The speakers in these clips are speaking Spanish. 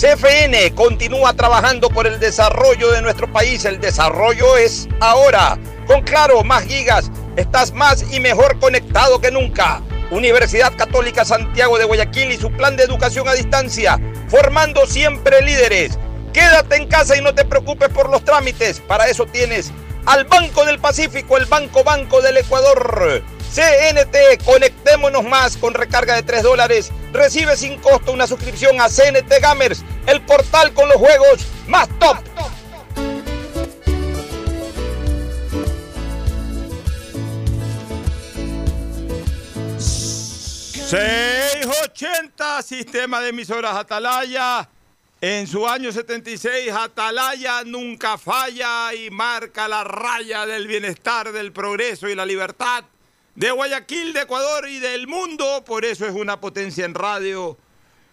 CFN continúa trabajando por el desarrollo de nuestro país. El desarrollo es ahora. Con Claro, más gigas, estás más y mejor conectado que nunca. Universidad Católica Santiago de Guayaquil y su plan de educación a distancia, formando siempre líderes. Quédate en casa y no te preocupes por los trámites. Para eso tienes al Banco del Pacífico, el Banco Banco del Ecuador. CNT, conectémonos más con recarga de 3 dólares. Recibe sin costo una suscripción a CNT Gamers, el portal con los juegos más top. 680, sistema de emisoras Atalaya. En su año 76, Atalaya nunca falla y marca la raya del bienestar, del progreso y la libertad de Guayaquil, de Ecuador y del mundo. Por eso es una potencia en radio.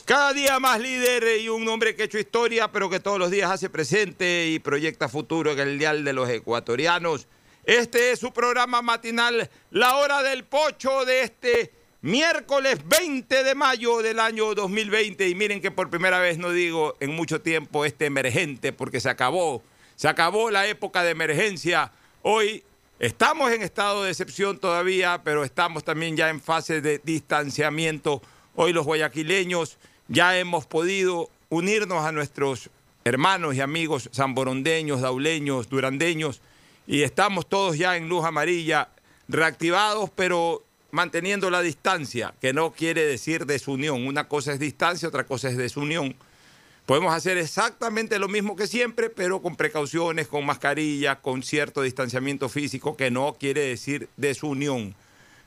Cada día más líder y un hombre que ha hecho historia, pero que todos los días hace presente y proyecta futuro en el dial de los ecuatorianos. Este es su programa matinal, La Hora del Pocho de este miércoles 20 de mayo del año 2020. Y miren que por primera vez no digo en mucho tiempo este emergente, porque se acabó. Se acabó la época de emergencia. Hoy Estamos en estado de excepción todavía, pero estamos también ya en fase de distanciamiento. Hoy los guayaquileños ya hemos podido unirnos a nuestros hermanos y amigos zamborondeños, dauleños, durandeños, y estamos todos ya en luz amarilla, reactivados, pero manteniendo la distancia, que no quiere decir desunión. Una cosa es distancia, otra cosa es desunión. Podemos hacer exactamente lo mismo que siempre, pero con precauciones, con mascarilla, con cierto distanciamiento físico, que no quiere decir desunión.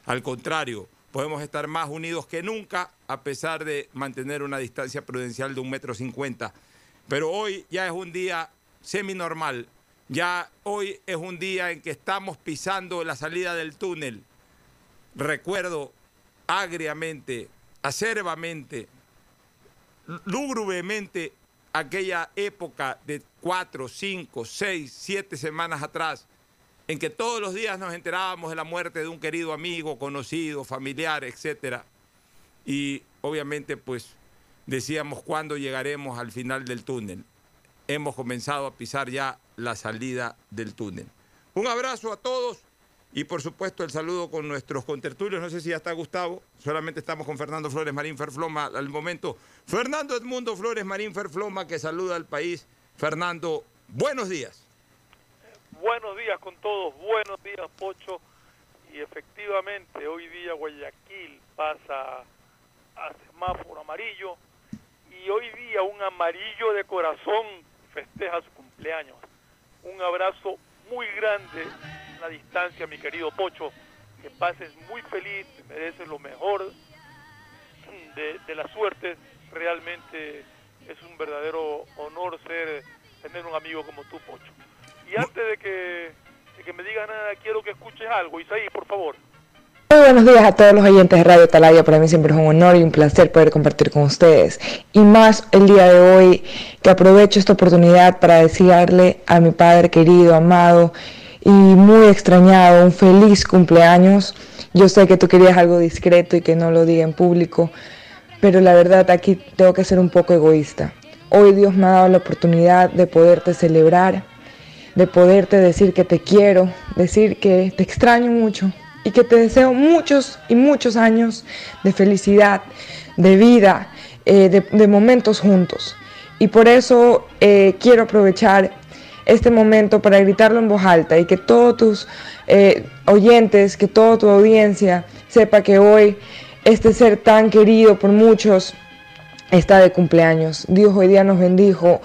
Al contrario, podemos estar más unidos que nunca, a pesar de mantener una distancia prudencial de un metro cincuenta. Pero hoy ya es un día semi-normal. Ya hoy es un día en que estamos pisando la salida del túnel. Recuerdo agriamente, acerbamente, lúgubremente aquella época de cuatro, cinco, seis, siete semanas atrás, en que todos los días nos enterábamos de la muerte de un querido amigo, conocido, familiar, etc. Y obviamente pues decíamos cuándo llegaremos al final del túnel. Hemos comenzado a pisar ya la salida del túnel. Un abrazo a todos. Y por supuesto el saludo con nuestros contertulios. No sé si ya está Gustavo. Solamente estamos con Fernando Flores Marín Ferfloma al momento. Fernando Edmundo Flores Marín Ferfloma que saluda al país. Fernando, buenos días. Buenos días con todos. Buenos días, Pocho. Y efectivamente, hoy día Guayaquil pasa a semáforo amarillo. Y hoy día un amarillo de corazón festeja su cumpleaños. Un abrazo muy grande la distancia, mi querido Pocho. Que pases muy feliz, te mereces lo mejor de, de la suerte. Realmente es un verdadero honor ser tener un amigo como tú, Pocho. Y antes de que, de que me digas nada, quiero que escuches algo. Isaí, por favor. Muy buenos días a todos los oyentes de Radio Talaya. Para mí siempre es un honor y un placer poder compartir con ustedes. Y más el día de hoy, que aprovecho esta oportunidad para desearle a mi padre querido, amado, y muy extrañado, un feliz cumpleaños. Yo sé que tú querías algo discreto y que no lo diga en público, pero la verdad aquí tengo que ser un poco egoísta. Hoy Dios me ha dado la oportunidad de poderte celebrar, de poderte decir que te quiero, decir que te extraño mucho y que te deseo muchos y muchos años de felicidad, de vida, eh, de, momentos juntos. Y por eso eh, quiero aprovechar este momento para gritarlo en voz alta y que todos tus eh, oyentes, que toda tu audiencia sepa que hoy este ser tan querido por muchos está de cumpleaños. Dios hoy día nos bendijo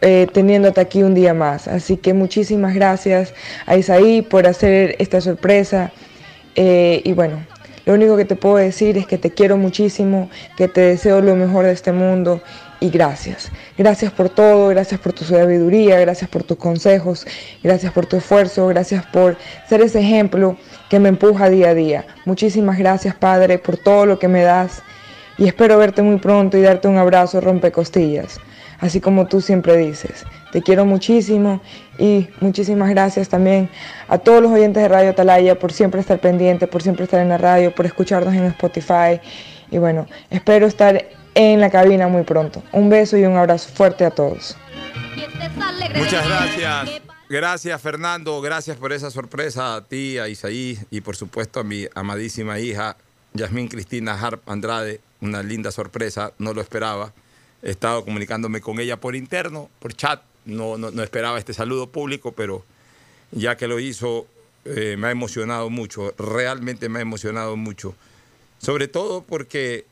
teniéndote aquí un día más. Así que muchísimas gracias a Isaí por hacer esta sorpresa. Eh, y bueno, lo único que te puedo decir es que te quiero muchísimo, que te deseo lo mejor de este mundo y gracias. Gracias por todo, gracias por tu sabiduría, gracias por tus consejos, gracias por tu esfuerzo, gracias por ser ese ejemplo que me empuja día a día. Muchísimas gracias, Padre, por todo lo que me das y espero verte muy pronto y darte un abrazo rompecostillas así como tú siempre dices. Te quiero muchísimo y muchísimas gracias también a todos los oyentes de Radio Atalaya por siempre estar pendientes, por siempre estar en la radio, por escucharnos en Spotify. Y bueno, espero estar en la cabina muy pronto. Un beso y un abrazo fuerte a todos. Muchas gracias. Gracias Fernando, gracias por esa sorpresa a ti, a Isaí y por supuesto a mi amadísima hija Yasmín Cristina Harp Andrade. Una linda sorpresa, no lo esperaba. He estado comunicándome con ella por interno, por chat. No, no, esperaba este saludo público, pero ya que lo hizo, eh, me ha emocionado mucho. Realmente me ha emocionado mucho. Sobre todo porque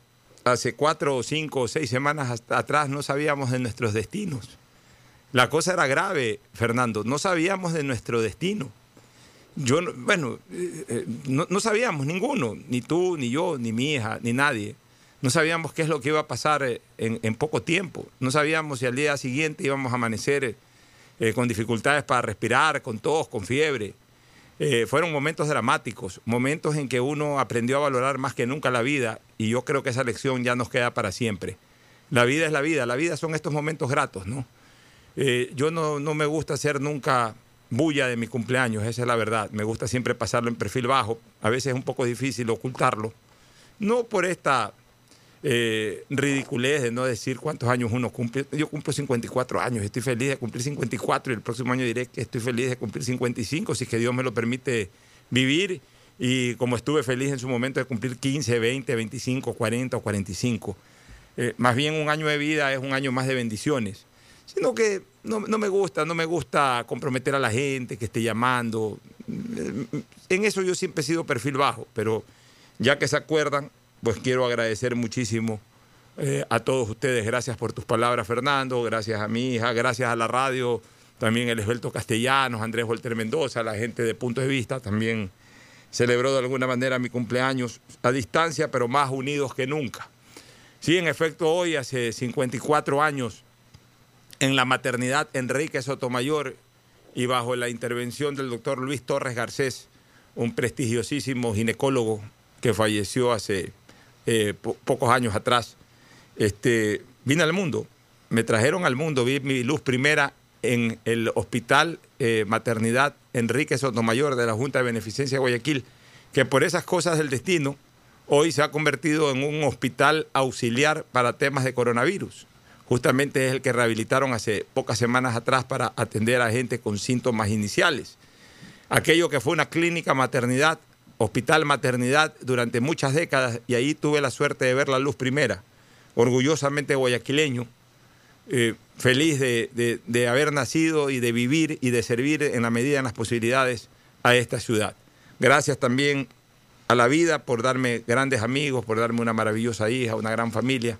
hace cuatro, cinco o seis semanas atrás no sabíamos de nuestros destinos. La cosa era grave, Fernando. No sabíamos de nuestro destino. Yo, bueno, eh, eh, no, no sabíamos ninguno, ni tú, ni yo, ni mi hija, ni nadie. No sabíamos qué es lo que iba a pasar eh, en, poco tiempo. No sabíamos si al día siguiente íbamos a amanecer eh, eh, con dificultades para respirar, con tos, con fiebre. fueron momentos dramáticos, momentos en que uno aprendió a valorar más que nunca la vida y yo creo que esa lección ya nos queda para siempre. La vida es la vida, la vida son estos momentos gratos, ¿no? yo no, no me gusta hacer nunca bulla de mi cumpleaños, esa es la verdad. Me gusta siempre pasarlo en perfil bajo, a veces es un poco difícil ocultarlo. No por esta eh, ridiculez de no decir cuántos años uno cumple. Yo cumplo 54 años, estoy feliz de cumplir 54 y el próximo año diré que estoy feliz de cumplir 55, si es que Dios me lo permite vivir. Y como estuve feliz en su momento de cumplir 15, 20, 25, 40 o 45. Eh, más bien un año de vida es un año más de bendiciones. Sino que no, no, me gusta, no me gusta comprometer a la gente que esté llamando. En eso yo siempre he sido perfil bajo, pero ya que se acuerdan, pues quiero agradecer muchísimo eh, a todos ustedes. Gracias por tus palabras, Fernando. Gracias a mi hija, gracias a la radio, también el esbelto Castellanos, Andrés Volter Mendoza, la gente de Punto de Vista también celebró de alguna manera mi cumpleaños a distancia, pero más unidos que nunca. Sí, en efecto, hoy, hace 54 años, en la maternidad Enrique Sotomayor y bajo la intervención del doctor Luis Torres Garcés, un prestigiosísimo ginecólogo que falleció hace eh, pocos años atrás, este, vine al mundo, me trajeron al mundo, vi mi luz primera en el Hospital eh, Maternidad Enrique Sotomayor de la Junta de Beneficencia de Guayaquil, que por esas cosas del destino hoy se ha convertido en un hospital auxiliar para temas de coronavirus. Justamente es el que rehabilitaron hace pocas semanas atrás para atender a gente con síntomas iniciales. Aquello que fue una clínica maternidad hospital maternidad durante muchas décadas y ahí tuve la suerte de ver la luz primera, orgullosamente guayaquileño, eh, feliz de, haber nacido y de vivir y de servir en la medida de las posibilidades a esta ciudad. Gracias también a la vida por darme grandes amigos, por darme una maravillosa hija, una gran familia.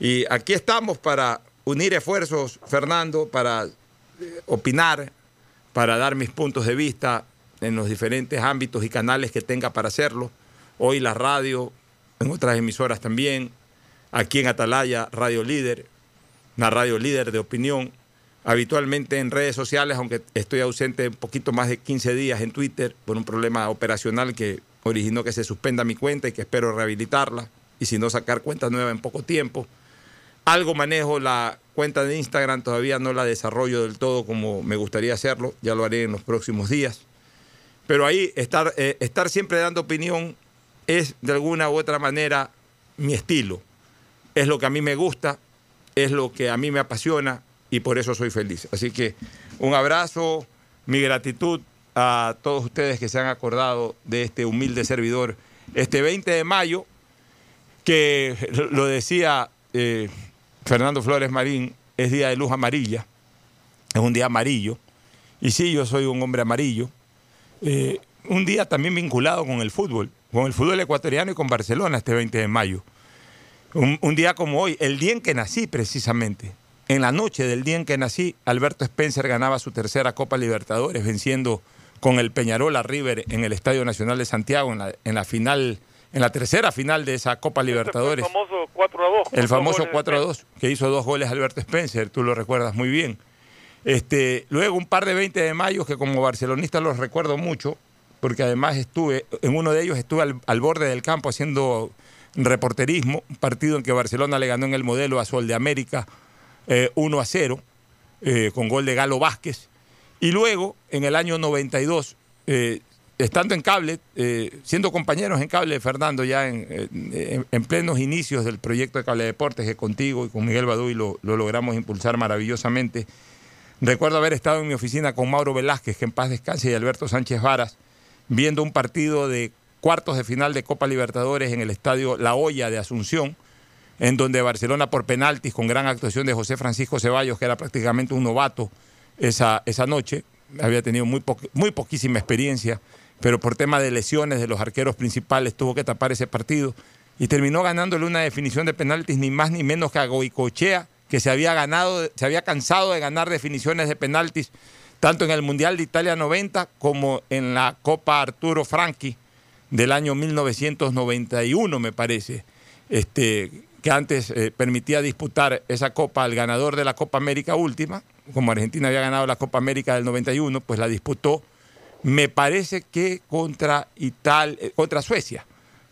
Y aquí estamos para unir esfuerzos, Fernando, para eh, opinar, para dar mis puntos de vista en los diferentes ámbitos y canales que tenga para hacerlo. Hoy la radio, en otras emisoras también, aquí en Atalaya, Radio Líder, una radio líder de opinión, habitualmente en redes sociales, aunque estoy ausente un poquito más de 15 días en Twitter por un problema operacional que originó que se suspenda mi cuenta y que espero rehabilitarla y si no sacar cuenta nueva en poco tiempo. Algo manejo la cuenta de Instagram, todavía no la desarrollo del todo como me gustaría hacerlo, ya lo haré en los próximos días. Pero ahí estar, eh, estar siempre dando opinión es de alguna u otra manera mi estilo. Es lo que a mí me gusta, es lo que a mí me apasiona y por eso soy feliz. Así que un abrazo, mi gratitud a todos ustedes que se han acordado de este humilde servidor. Este 20 de mayo, que lo decía eh, Fernando Flores Marín, es día de luz amarilla, es un día amarillo Y sí, yo soy un hombre amarillo. Eh, un día también vinculado con el fútbol, con el fútbol ecuatoriano y con Barcelona este 20 de mayo. Un, un, día como hoy, el día en que nací precisamente. En la noche del día en que nací, Alberto Spencer ganaba su tercera Copa Libertadores, venciendo con el Peñarol a River en el Estadio Nacional de Santiago en la, en la final, en la tercera final de esa Copa Libertadores. El famoso 4 a 2. El famoso 4 a 2, que hizo dos goles Alberto Spencer, tú lo recuerdas muy bien. Este, luego un par de 20 de mayo que como barcelonista los recuerdo mucho, porque además estuve, en uno de ellos estuve al, borde del campo haciendo reporterismo, un partido en que Barcelona le ganó en el modelo a Sol de América eh, 1 a 0, eh, con gol de Galo Vázquez. Y luego, en el año 92, eh, estando en cable, eh, siendo compañeros en cable, Fernando, ya en, plenos inicios del proyecto de Cable Deportes, que contigo y con Miguel Baduy lo, lo logramos impulsar maravillosamente. Recuerdo haber estado en mi oficina con Mauro Velázquez, que en paz descanse, y Alberto Sánchez Varas, viendo un partido de cuartos de final de Copa Libertadores en el estadio La Hoya de Asunción, en donde Barcelona por penaltis, con gran actuación de José Francisco Ceballos, que era prácticamente un novato esa, esa noche, había tenido muy, muy poquísima experiencia, pero por tema de lesiones de los arqueros principales tuvo que tapar ese partido y terminó ganándole una definición de penaltis ni más ni menos que a Goicochea, que se había ganado, se había cansado de ganar definiciones de penaltis tanto en el Mundial de Italia 90 como en la Copa Arturo Franchi del año 1991, me parece, este, que antes eh, permitía disputar esa copa al ganador de la Copa América última, como Argentina había ganado la Copa América del 91, pues la disputó, me parece que contra Italia, eh, contra Suecia,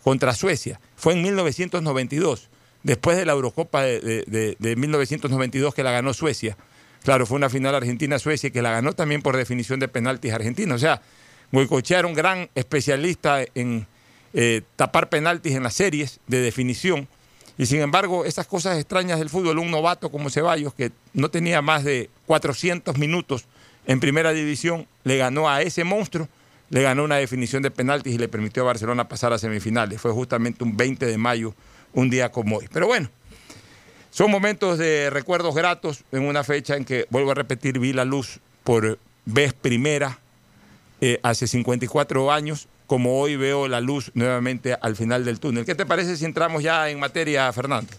contra Suecia, fue en 1992, después de la Eurocopa de, de, de, de 1992 que la ganó Suecia. Claro, fue una final Argentina-Suecia que la ganó también por definición de penaltis argentinos. O sea, Goicochea era un gran especialista en eh, tapar penaltis en las series de definición. Y sin embargo, esas cosas extrañas del fútbol, un novato como Ceballos, que no tenía más de 400 minutos en primera división, le ganó a ese monstruo, le ganó una definición de penaltis y le permitió a Barcelona pasar a semifinales. Fue justamente un 20 de mayo, un día como hoy. Pero bueno, son momentos de recuerdos gratos en una fecha en que, vuelvo a repetir, vi la luz por vez primera eh, hace 54 años, como hoy veo la luz nuevamente al final del túnel. ¿Qué te parece si entramos ya en materia, Fernando?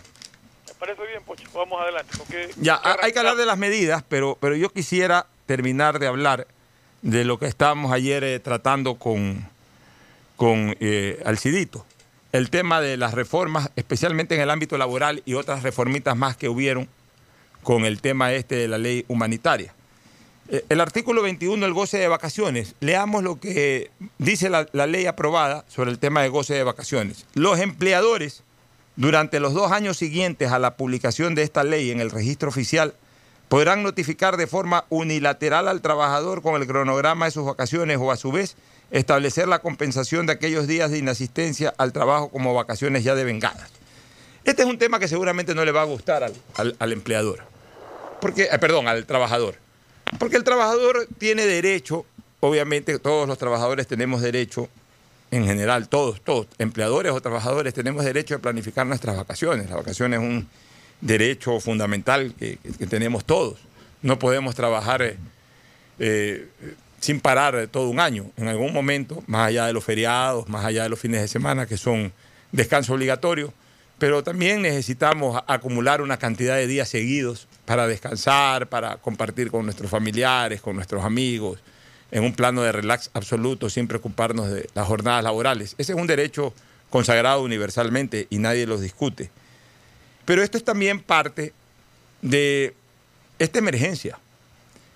Me parece bien, Pocho. Vamos adelante. Ya, hay que hablar de las medidas, pero, pero yo quisiera terminar de hablar de lo que estábamos ayer eh, tratando con, con eh, Alcidito el tema de las reformas, especialmente en el ámbito laboral y otras reformitas más que hubieron con el tema este de la ley humanitaria. El artículo 21, el goce de vacaciones. Leamos lo que dice la, la, ley aprobada sobre el tema de goce de vacaciones. Los empleadores, durante los dos años siguientes a la publicación de esta ley en el registro oficial, podrán notificar de forma unilateral al trabajador con el cronograma de sus vacaciones o a su vez establecer la compensación de aquellos días de inasistencia al trabajo como vacaciones ya devengadas. Este es un tema que seguramente no le va a gustar al, al, empleador, porque, eh, perdón, al trabajador, porque el trabajador tiene derecho, obviamente todos los trabajadores tenemos derecho, en general todos, todos, empleadores o trabajadores tenemos derecho a planificar nuestras vacaciones. La vacación es un derecho fundamental que tenemos todos. No podemos trabajar eh, eh, sin parar todo un año. En algún momento, más allá de los feriados, más allá de los fines de semana, que son descanso obligatorio, pero también necesitamos acumular una cantidad de días seguidos para descansar, para compartir con nuestros familiares, con nuestros amigos, en un plano de relax absoluto, sin preocuparnos de las jornadas laborales. Ese es un derecho consagrado universalmente y nadie los discute. Pero esto es también parte de esta emergencia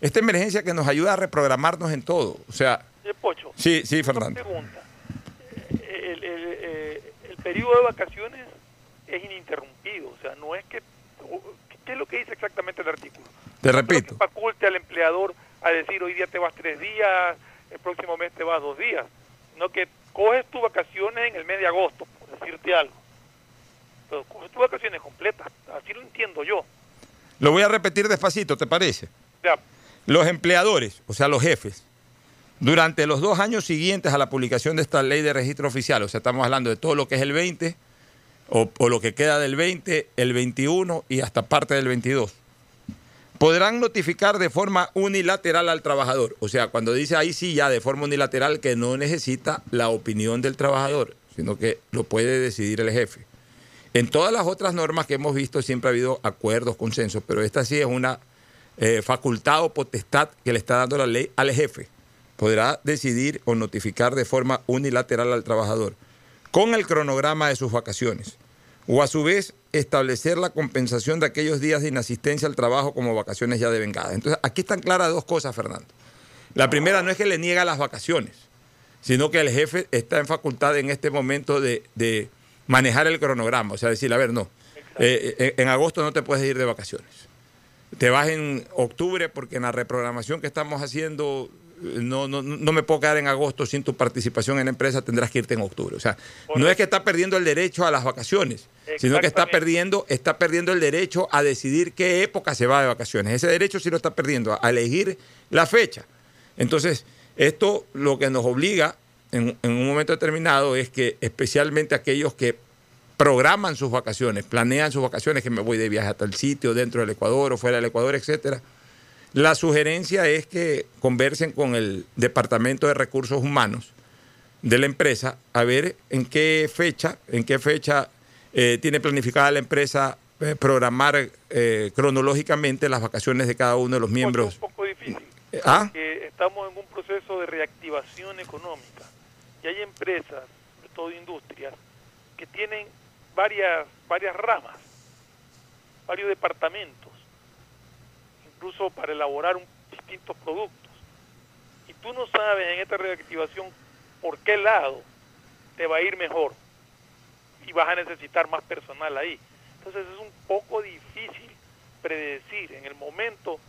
esta emergencia que nos ayuda a reprogramarnos en todo. O sea. Pocho, sí, sí, Fernando. Pregunta. El, el, el, el, periodo de vacaciones es ininterrumpido. O sea, no es que. ¿Qué es lo que dice exactamente el artículo? Te repito. No que faculte al empleador a decir hoy día te vas tres días, el próximo mes te vas dos días. No que coges tus vacaciones en el mes de agosto, por decirte algo. Pero coges tus vacaciones completas. Así lo entiendo yo. Lo voy a repetir despacito, ¿te parece? Ya. Los empleadores, o sea, los jefes, durante los dos años siguientes a la publicación de esta ley de registro oficial, o sea, estamos hablando de todo lo que es el 20, o, o lo que queda del 20, el 21 y hasta parte del 22, podrán notificar de forma unilateral al trabajador. O sea, cuando dice ahí sí ya de forma unilateral que no necesita la opinión del trabajador, sino que lo puede decidir el jefe. En todas las otras normas que hemos visto siempre ha habido acuerdos, consensos, pero esta sí es una eh, facultad o potestad que le está dando la ley al jefe. Podrá decidir o notificar de forma unilateral al trabajador con el cronograma de sus vacaciones o a su vez establecer la compensación de aquellos días de inasistencia al trabajo como vacaciones ya devengadas. Entonces, aquí están claras dos cosas, Fernando. La primera no es que le niega las vacaciones, sino que el jefe está en facultad en este momento de, manejar el cronograma. O sea, decir, a ver, no, eh, eh, en agosto no te puedes ir de vacaciones. Te vas en octubre porque en la reprogramación que estamos haciendo no, no, no me puedo quedar en agosto sin tu participación en la empresa, tendrás que irte en octubre. O sea, no es que está perdiendo el derecho a las vacaciones, sino que está perdiendo, está perdiendo el derecho a decidir qué época se va de vacaciones. Ese derecho sí lo está perdiendo, a elegir la fecha. Entonces, esto lo que nos obliga en, en un momento determinado es que especialmente aquellos que programan sus vacaciones, planean sus vacaciones, que me voy de viaje a tal sitio, dentro del Ecuador o fuera del Ecuador, etcétera, la sugerencia es que conversen con el Departamento de Recursos Humanos de la empresa a ver en qué fecha, en qué fecha eh, tiene planificada la empresa eh, programar eh, cronológicamente las vacaciones de cada uno de los miembros. Es un poco difícil. ¿Ah? Porque estamos en un proceso de reactivación económica y hay empresas, sobre todo industrias, que tienen varias, varias ramas, varios departamentos incluso para elaborar distintos productos. Y tú no sabes en esta reactivación por qué lado te va a ir mejor y vas a necesitar más personal ahí. Entonces es un poco difícil predecir en el momento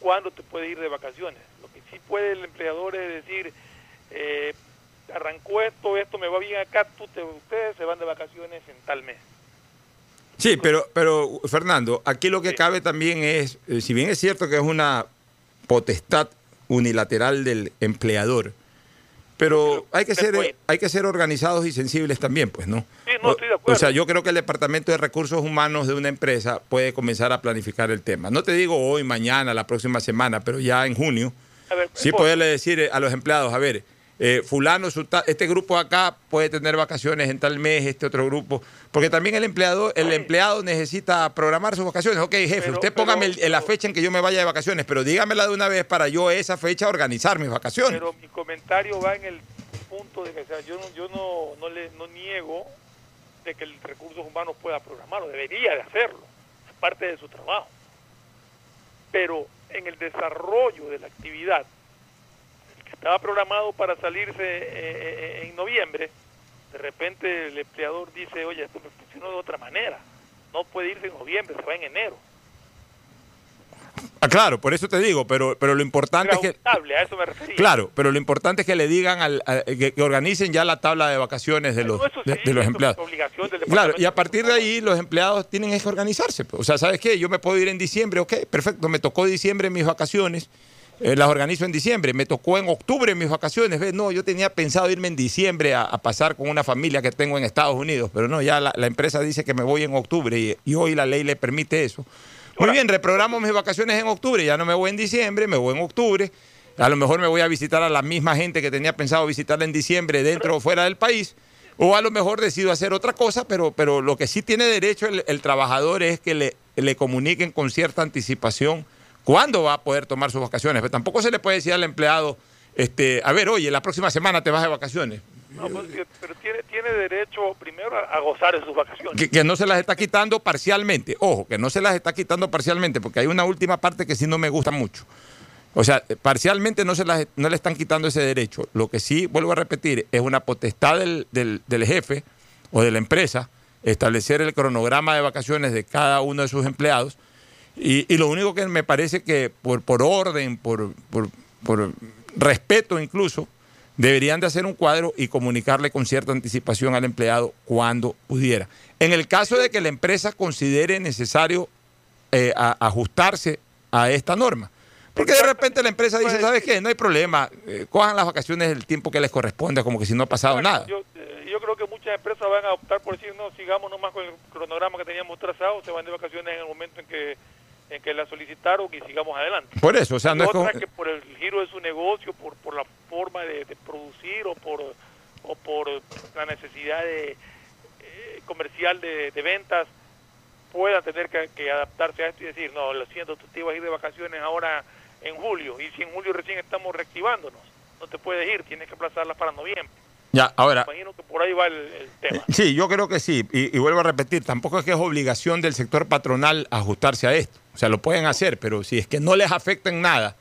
cuándo te puede ir de vacaciones. Lo que sí puede el empleador es decir, eh, arrancó esto, esto me va bien acá, tú te, ustedes se van de vacaciones en tal mes. Sí, pero, pero Fernando, aquí lo que cabe también es, eh, si bien es cierto que es una potestad unilateral del empleador, pero hay que ser hay que ser organizados y sensibles también, pues, ¿no? Sí, no estoy de acuerdo. O sea, yo creo que el Departamento de Recursos Humanos de una empresa puede comenzar a planificar el tema. No te digo hoy, mañana, la próxima semana, pero ya en junio, sí poderle decir a los empleados, a ver, eh, fulano, este grupo acá puede tener vacaciones en tal mes, este otro grupo, porque también el empleado, el empleado necesita programar sus vacaciones. Ok, jefe, usted póngame la fecha en que yo me vaya de vacaciones, pero dígamela de una vez para yo esa fecha organizar mis vacaciones. Pero mi comentario va en el punto de que yo, no, yo no, le, no niego de que el recursos humanos pueda programarlo, debería de hacerlo, es parte de su trabajo. Pero en el desarrollo de la actividad estaba programado para salirse eh, eh, en noviembre, de repente el empleador dice, oye, esto me funcionó de otra manera, no puede irse en noviembre, se va en enero. Ah, claro, por eso te digo, pero, pero lo importante es que... A eso me refería. Claro, pero lo importante es que le digan, al, que, organicen ya la tabla de vacaciones de los, de, los empleados. claro, y a partir de ahí los empleados tienen que organizarse. Pues. O sea, ¿sabes qué? Yo me puedo ir en diciembre, ok, perfecto, me tocó diciembre mis vacaciones eh, las organizo en diciembre. Me tocó en octubre mis vacaciones. ¿ves? No, yo tenía pensado irme en diciembre a, pasar con una familia que tengo en Estados Unidos, pero no, ya la, empresa dice que me voy en octubre y, hoy la ley le permite eso. Muy bien, reprogramo mis vacaciones en octubre, ya no me voy en diciembre, me voy en octubre. A lo mejor me voy a visitar a la misma gente que tenía pensado visitar en diciembre dentro o fuera del país. O a lo mejor decido hacer otra cosa, pero, pero lo que sí tiene derecho el, trabajador es que le, le comuniquen con cierta anticipación cuándo va a poder tomar sus vacaciones. Pero tampoco se le puede decir al empleado, este, a ver, oye, la próxima semana te vas de vacaciones. No, pues, pero tiene, derecho primero a, gozar de sus vacaciones. Que, no se las está quitando parcialmente. Ojo, que no se las está quitando parcialmente, porque hay una última parte que sí no me gusta mucho. O sea, parcialmente no, se las, no le están quitando ese derecho. Lo que sí, vuelvo a repetir, es una potestad del, del, del jefe o de la empresa establecer el cronograma de vacaciones de cada uno de sus empleados y, lo único que me parece que por, por orden, por, por, respeto incluso, deberían de hacer un cuadro y comunicarle con cierta anticipación al empleado cuando pudiera. En el caso de que la empresa considere necesario eh, ajustarse a esta norma. Porque de repente la empresa dice, ¿sabes qué? No hay problema, eh, cojan las vacaciones el tiempo que les corresponde, como que si no ha pasado nada. Yo, eh, yo, creo que muchas empresas van a optar por decir, no, sigamos nomás con el cronograma que teníamos trazado, se van de vacaciones en el momento en que en que la solicitaron y sigamos adelante. Por eso, o sea, no es Otra que por el giro de su negocio, por, por la forma de, de producir o por, o por la necesidad de, eh, comercial de, de ventas, pueda tener que, que adaptarse a esto y decir, no, lo siento, tú te ibas a ir de vacaciones ahora en julio, y si en julio recién estamos reactivándonos, no te puedes ir, tienes que aplazarlas para noviembre. Ya, ahora, Imagino que por ahí va el, el tema. Sí, yo creo que sí. Y, y vuelvo a repetir, tampoco es que es obligación del sector patronal ajustarse a esto. O sea, lo pueden hacer, pero si es que no les afecta en nada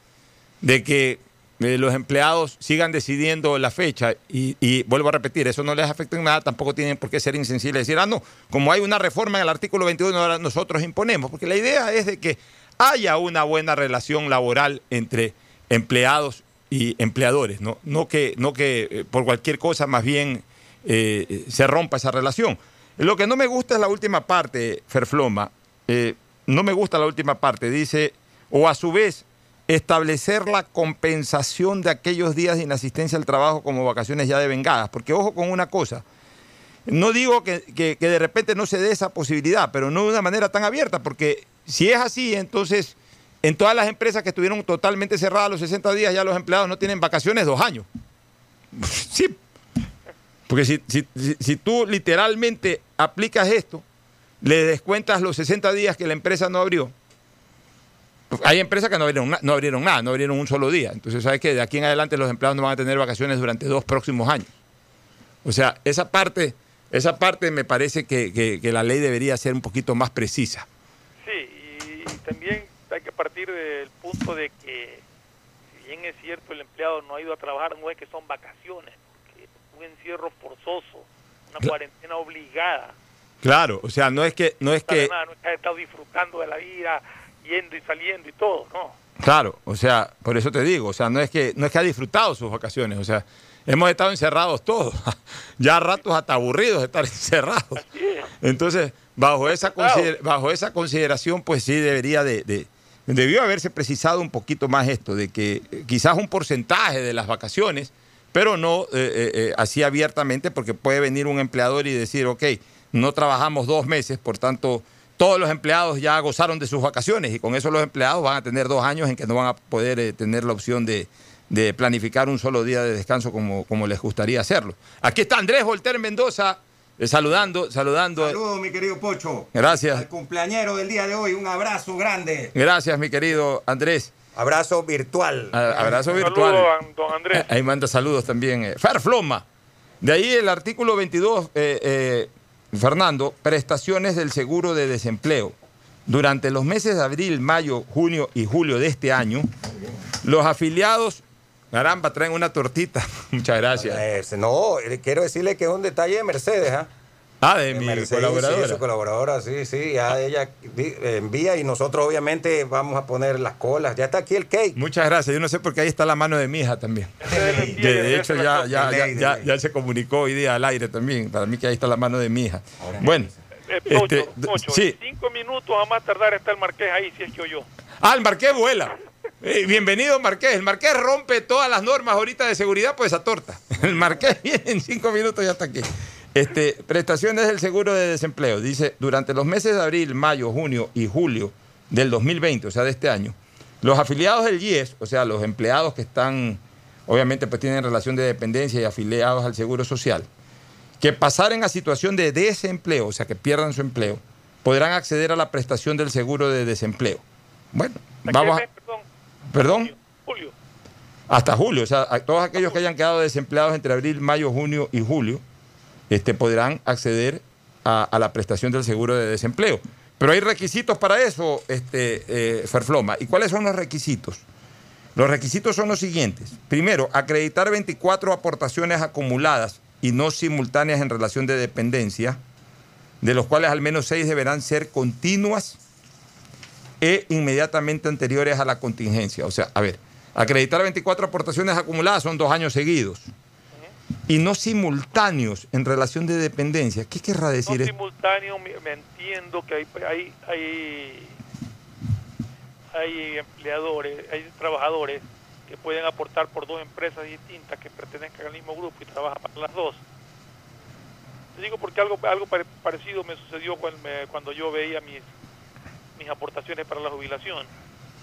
de que eh, los empleados sigan decidiendo la fecha y, y vuelvo a repetir, eso no les afecta en nada, tampoco tienen por qué ser insensibles y decir, ah, no, como hay una reforma en el artículo 21, ahora nosotros imponemos, porque la idea es de que haya una buena relación laboral entre empleados y empleadores, no, no que, no que eh, por cualquier cosa más bien eh, se rompa esa relación. Lo que no me gusta es la última parte, Ferfloma, eh, no me gusta la última parte, dice, o a su vez establecer la compensación de aquellos días de inasistencia al trabajo como vacaciones ya devengadas, porque ojo con una cosa, no digo que, que- que de repente no se dé esa posibilidad, pero no de una manera tan abierta, porque si es así, entonces en todas las empresas que estuvieron totalmente cerradas los 60 días, ya los empleados no tienen vacaciones dos años. Sí, porque si, si- si- tú literalmente aplicas esto, le descuentas los 60 días que la empresa no abrió, pues, hay empresas que no abrieron, no abrieron nada, no abrieron un solo día. Entonces, sabes que de aquí en adelante los empleados no van a tener vacaciones durante dos próximos años. O sea, esa parte, esa parte me parece que, que- que la ley debería ser un poquito más precisa. Sí, y también hay que partir del punto de que, si bien es cierto, el empleado no ha ido a trabajar, no es que son vacaciones, porque un encierro forzoso, una cuarentena obligada, Claro, o sea, no es que, no es que, nada, no es que haya estado disfrutando de la vida, yendo y saliendo y todo, no. claro, o sea, por eso te digo, o sea, no es que, no es que ha disfrutado sus vacaciones, o sea, hemos estado encerrados todos, ya a ratos hasta aburridos de estar encerrados. Entonces, bajo esa, bajo esa consideración, pues sí debería de, de- debió haberse precisado un poquito más esto, de que eh, quizás un porcentaje de las vacaciones, pero no eh, eh, así abiertamente, porque puede venir un empleador y decir, ok, no trabajamos dos meses, por tanto, todos los empleados ya gozaron de sus vacaciones y con eso los empleados van a tener dos años en que no van a poder tener la opción de, planificar un solo día de descanso como, como les gustaría hacerlo. Aquí está Andrés Volter Mendoza, saludando, saludando. Saludos, mi querido Pocho. Gracias. Al cumpleañero del día de hoy, un abrazo grande. Gracias, mi querido Andrés. Abrazo virtual. A- Abrazo virtual. a don Andrés. Ahí manda saludos también. eh, Ferfloma. De ahí el artículo 22, eh, eh, Fernando, prestaciones del seguro de desempleo. Durante los meses de abril, mayo, junio y julio de este año, los afiliados, caramba, traen una tortita. Muchas gracias. Eh, no, eh, quiero decirle que es un detalle de Mercedes, ¿ah? Ah, de De mi Mercedes, colaboradora. Sí, su colaboradora, sí, sí. Ya ella envía y nosotros obviamente vamos a poner las colas. Ya está aquí el cake. Muchas gracias. Yo no sé por qué ahí está la mano de mi hija también. De De, de hecho, ya, ya, ya, ya- se comunicó hoy día al aire también. Para mí que ahí está la mano de mi hija. Ahora Bueno, Eh, Pocho, este, Pocho, sí. cinco minutos a más tardar está el Marqués ahí, si es que oyó. Ah, el Marqués vuela. Eh, bienvenido, Marqués. El Marqués rompe todas las normas ahorita de seguridad por esa torta. El Marqués viene en cinco minutos y ya está aquí. Este, prestaciones del seguro de desempleo. Dice, durante los meses de abril, mayo, junio y julio del 2020, o sea, de este año, los afiliados del IES, o sea, los empleados que están, obviamente, pues tienen relación de dependencia y afiliados al Seguro Social, que pasaren a situación de desempleo, o sea, que pierdan su empleo, podrán acceder a la prestación del seguro de desempleo. Bueno, ¿A vamos a... perdón? ¿Perdón? Julio. Hasta julio. O sea, a todos aquellos que hayan quedado desempleados entre abril, mayo, junio y julio, este, podrán acceder a, a la prestación del seguro de desempleo. Pero hay requisitos para eso, este, eh, Ferfloma. ¿Y cuáles son los requisitos? Los requisitos son los siguientes. Primero, acreditar 24 aportaciones acumuladas y no simultáneas en relación de dependencia, de los cuales al menos 6 deberán ser continuas e inmediatamente anteriores a la contingencia. O sea, a ver, acreditar 24 aportaciones acumuladas son dos años seguidos. Y no simultáneos en relación de dependencia. ¿Qué querrá No decir esto? simultáneo, me, me entiendo que hay, hay, hay, hay empleadores, hay trabajadores que pueden aportar por dos empresas distintas que pertenezcan al mismo grupo y trabajan para las dos. Te digo porque algo algo pare- parecido me sucedió cuando, me- cuando yo veía mis mis aportaciones para la jubilación.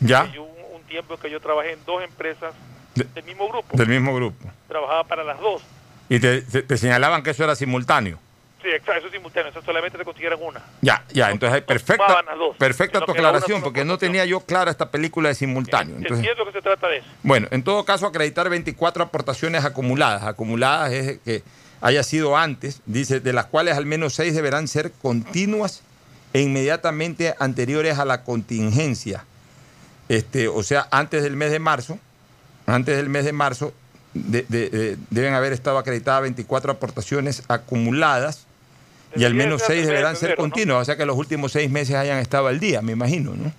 Ya. Y hubo un, un tiempo que yo trabajé en dos empresas De- del mismo grupo. Del mismo grupo. Trabajaba para las dos. Y te, te- te señalaban que eso era simultáneo. Sí, exacto, eso es simultáneo, eso solamente te consiguieran una. Ya, ya, entonces perfecta, dos, perfecta tu aclaración, porque no tenía yo clara esta película de simultáneo. Entonces, Entiendo que se trata de eso. bueno, en todo caso, acreditar 24 aportaciones acumuladas. Acumuladas es que haya sido antes, dice, de las cuales al menos seis deberán ser continuas e inmediatamente anteriores a la contingencia. Este, o sea, antes del mes de marzo, antes del mes de marzo, de- de- de- deben haber estado acreditadas 24 aportaciones acumuladas y al menos diciembre seis hasta deberán ser continuas. O sea que los últimos seis meses hayan estado al día, me imagino, ¿no?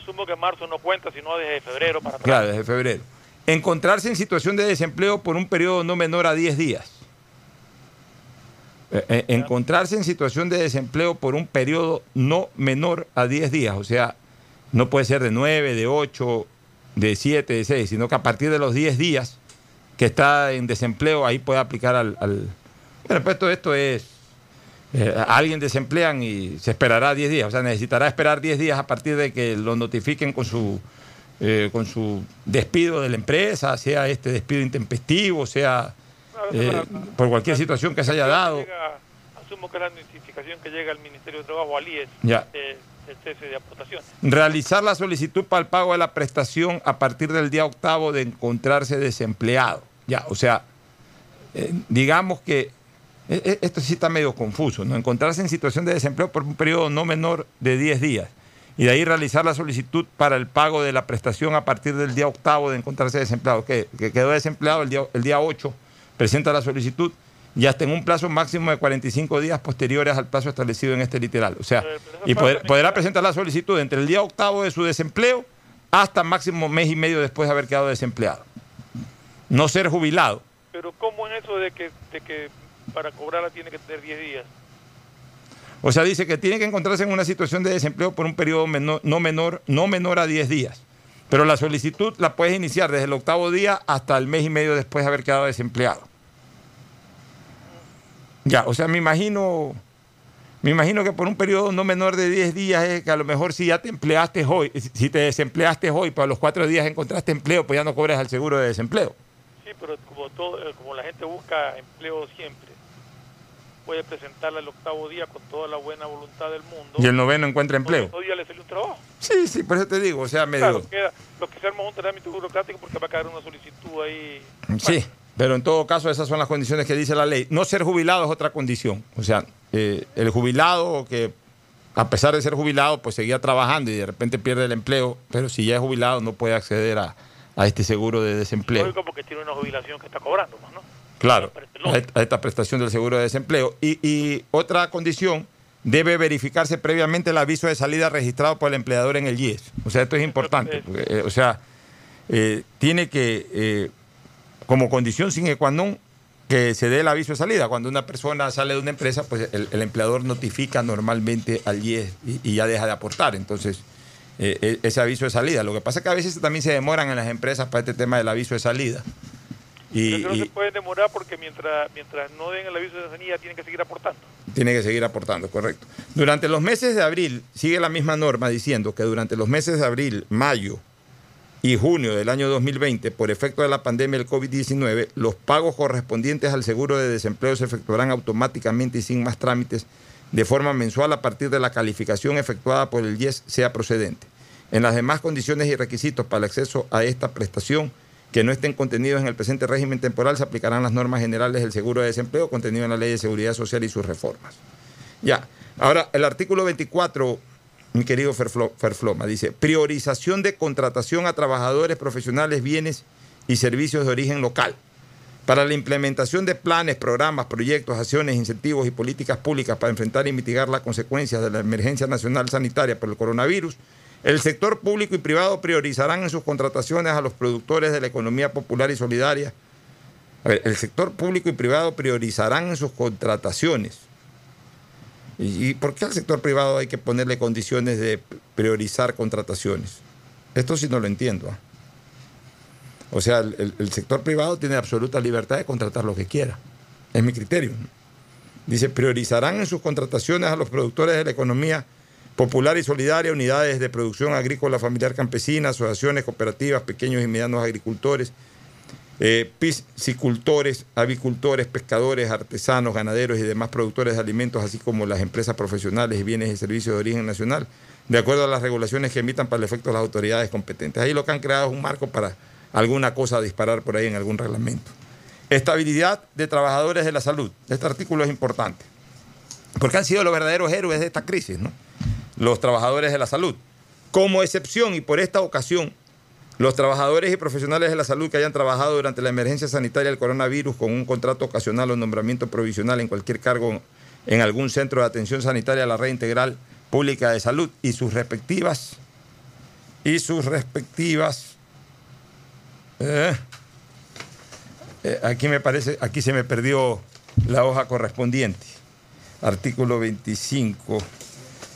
Asumo que marzo no cuenta, sino desde febrero para atrás. Claro, desde febrero. Encontrarse en situación de desempleo por un periodo no menor a 10 días. Eh, eh, encontrarse en situación de desempleo por un periodo no menor a 10 días. O sea, no puede ser de 9, de 8, de 7, de 6, sino que a partir de los 10 días que está en desempleo, ahí puede aplicar al... al- Bueno, pues todo esto es... eh, a alguien desemplean y se esperará 10 días. O sea, necesitará esperar 10 días a partir de que lo notifiquen con su, eh, con su despido de la empresa, sea este despido intempestivo, sea eh, para- por cualquier situación que se haya dado. Llega- asumo que la notificación que llega al Ministerio de Trabajo, al IES, Ya. eh, el cese de aportaciones. Realizar la solicitud para el pago de la prestación a partir del día octavo de encontrarse desempleado. Ya, o sea, eh, digamos que eh, eh, esto sí está medio confuso, ¿no? Encontrarse en situación de desempleo por un periodo no menor de 10 días. Y de ahí realizar la solicitud para el pago de la prestación a partir del día octavo de encontrarse desempleado. Que, que quedó desempleado el día, el día 8, presenta la solicitud y hasta en un plazo máximo de 45 días posteriores al plazo establecido en este literal. O sea, eso y poder- podrá presentar la solicitud entre el día octavo de su desempleo hasta máximo mes y medio después de haber quedado desempleado. No ser jubilado. Pero ¿cómo es eso de que, de que para cobrarla tiene que tener 10 días? O sea, dice que tiene que encontrarse en una situación de desempleo por un periodo menor- no, menor, no menor a 10 días. Pero la solicitud la puedes iniciar desde el octavo día hasta el mes y medio después de haber quedado desempleado. Ya, o sea, me imagino, me imagino que por un periodo no menor de 10 días es que a lo mejor si ya te empleaste hoy, si te desempleaste hoy, pero a los cuatro días encontraste empleo, pues ya no cobras al seguro de desempleo. Sí, pero como, todo, eh, como la gente busca empleo siempre, puede presentarla el octavo día con toda la buena voluntad del mundo. Y el noveno encuentra empleo. octavo día le salió un trabajo. Sí, sí, por eso te digo, o sea, medio... Claro, queda, lo que se arma es un trámite burocrático porque va a quedar una solicitud ahí. Sí, pero en todo caso esas son las condiciones que dice la ley. No ser jubilado es otra condición. O sea, eh, el jubilado que a pesar de ser jubilado pues seguía trabajando y de repente pierde el empleo, pero si ya es jubilado no puede acceder a, a este seguro de desempleo. Lógico porque tiene una jubilación que está cobrando, ¿no? Claro, a esta- prestación del seguro de desempleo. Y, y otra condición, debe verificarse previamente el aviso de salida registrado por el empleador en el IES. O sea, esto es importante. porque, eh, o sea, eh, tiene que, eh, como condición sine qua non, que se dé el aviso de salida. Cuando una persona sale de una empresa, pues el, el empleador notifica normalmente al IES y, y ya deja de aportar. Entonces, eh, ese aviso de salida. Lo que pasa es que a veces también se demoran en las empresas para este tema del aviso de salida. Y, Pero eso no se puede demorar porque mientras mientras no den el aviso de sanidad tienen que seguir aportando. Tiene que seguir aportando, correcto. Durante los meses de abril, sigue la misma norma diciendo que durante los meses de abril, mayo y junio del año 2020, por efecto de la pandemia del COVID-19, los pagos correspondientes al seguro de desempleo se efectuarán automáticamente y sin más trámites de forma mensual a partir de la calificación efectuada por el IES sea procedente. En las demás condiciones y requisitos para el acceso a esta prestación que no estén contenidos en el presente régimen temporal, se aplicarán las normas generales del seguro de desempleo contenido en la Ley de Seguridad Social y sus reformas. Ya, ahora el artículo 24, mi querido Ferflo- Ferfloma, dice, priorización de contratación a trabajadores profesionales, bienes y servicios de origen local. Para la implementación de planes, programas, proyectos, acciones, incentivos y políticas públicas para enfrentar y mitigar las consecuencias de la emergencia nacional sanitaria por el coronavirus, el sector público y privado priorizarán en sus contrataciones a los productores de la economía popular y solidaria. A ver, el sector público y privado priorizarán en sus contrataciones. ¿Y, por qué al sector privado hay que ponerle condiciones de priorizar contrataciones? Esto sí no lo entiendo. ¿ah? O sea, el, el- sector privado tiene absoluta libertad de contratar lo que quiera. Es mi criterio. Dice, priorizarán en sus contrataciones a los productores de la economía Popular y Solidaria, unidades de producción agrícola familiar campesina, asociaciones, cooperativas, pequeños y medianos agricultores, eh, piscicultores, avicultores, pescadores, artesanos, ganaderos y demás productores de alimentos, así como las empresas profesionales bienes y servicios de origen nacional, de acuerdo a las regulaciones que emitan para el efecto las autoridades competentes. Ahí lo que han creado es un marco para alguna cosa disparar por ahí en algún reglamento. Estabilidad de trabajadores de la salud. Este artículo es importante, porque han sido los verdaderos héroes de esta crisis, ¿no? Los trabajadores de la salud. Como excepción y por esta ocasión, los trabajadores y profesionales de la salud que hayan trabajado durante la emergencia sanitaria del coronavirus con un contrato ocasional o nombramiento provisional en cualquier cargo en algún centro de atención sanitaria de la red integral pública de salud y sus respectivas y sus respectivas eh, eh, aquí me parece aquí se me perdió la hoja correspondiente artículo 25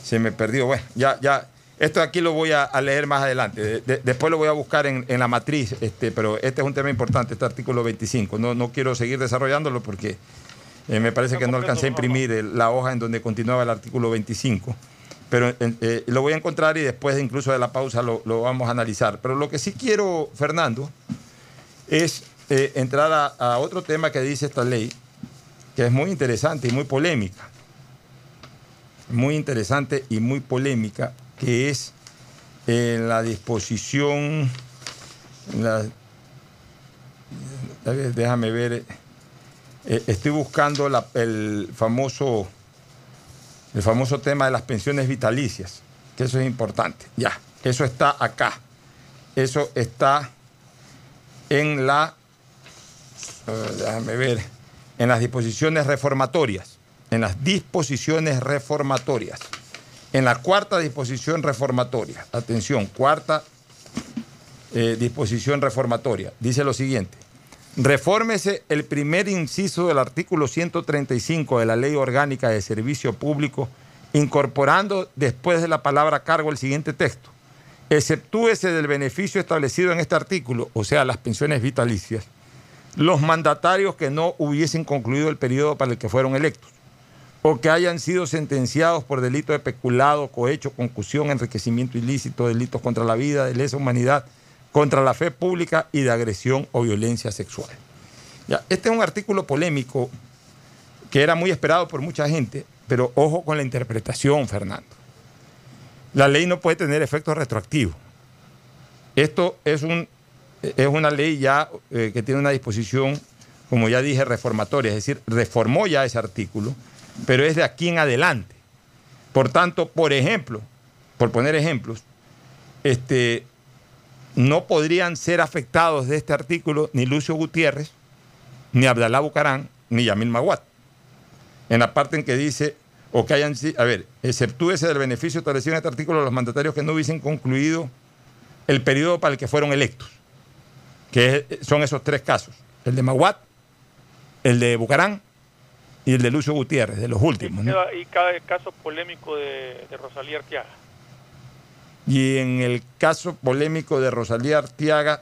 se me perdió. Bueno, ya, ya, esto aquí lo voy a, leer más adelante. después lo voy a buscar en, la matriz, este, pero este es un tema importante, este artículo 25. No, no quiero seguir desarrollándolo porque eh, me parece que no alcancé a imprimir la hoja en donde continuaba el artículo 25. Pero eh, lo voy a encontrar y después incluso de la pausa lo, vamos a analizar. Pero lo que sí quiero, Fernando, es eh, entrar a, a otro tema que dice esta ley, que es muy interesante y muy polémica muy interesante y muy polémica, que es en la disposición, déjame ver, eh, estoy buscando el, famoso, el famoso tema de las pensiones vitalicias, que eso es importante. Ya, eso está acá. Eso está en la, eh, déjame ver, en las disposiciones reformatorias en las disposiciones reformatorias. En la cuarta disposición reformatoria, atención, cuarta eh, disposición reformatoria, dice lo siguiente. Refórmese el primer inciso del artículo 135 de la Ley Orgánica de Servicio Público, incorporando después de la palabra cargo el siguiente texto. Exceptúese del beneficio establecido en este artículo, o sea, las pensiones vitalicias, los mandatarios que no hubiesen concluido el periodo para el que fueron electos o que hayan sido sentenciados por delito de peculado, cohecho, concusión, enriquecimiento ilícito, delitos contra la vida, de lesa humanidad, contra la fe pública y de agresión o violencia sexual. Este es un artículo polémico que era muy esperado por mucha gente, pero ojo con la interpretación, Fernando. La ley no puede tener efectos retroactivos. Esto es, un, es una ley ya eh, que tiene una disposición, como ya dije, reformatoria, es decir, reformó ya ese artículo pero es de aquí en adelante. Por tanto, por ejemplo, por poner ejemplos, este, no podrían ser afectados de este artículo ni Lucio Gutiérrez, ni Abdalá Bucarán, ni Yamil Maguat. En la parte en que dice, o que hayan, a ver, exceptúese del beneficio establecido en este artículo los mandatarios que no hubiesen concluido el periodo para el que fueron electos, que son esos tres casos, el de Maguat, el de Bucarán y el de Lucio Gutiérrez, de los últimos. Y, cada caso polémico de, Rosalía Artiaga. Y en el caso polémico de Rosalía Artiaga,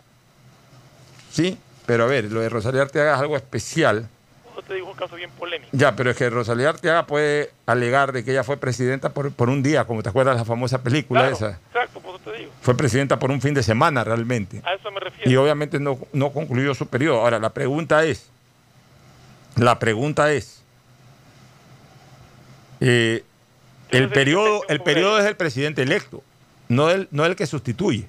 sí, pero a ver, lo de Rosalía Artiaga es algo especial. No te digo un caso bien polémico. Ya, pero es que Rosalía Artiaga puede alegar de que ella fue presidenta por, por un día, como te acuerdas de la famosa película esa. Exacto, por eso te digo. Fue presidenta por un fin de semana realmente. A eso me refiero. Y obviamente no, no concluyó su periodo. Ahora, la pregunta es, la pregunta es, eh, el, periodo, el periodo es el presidente electo, no el, no el que sustituye.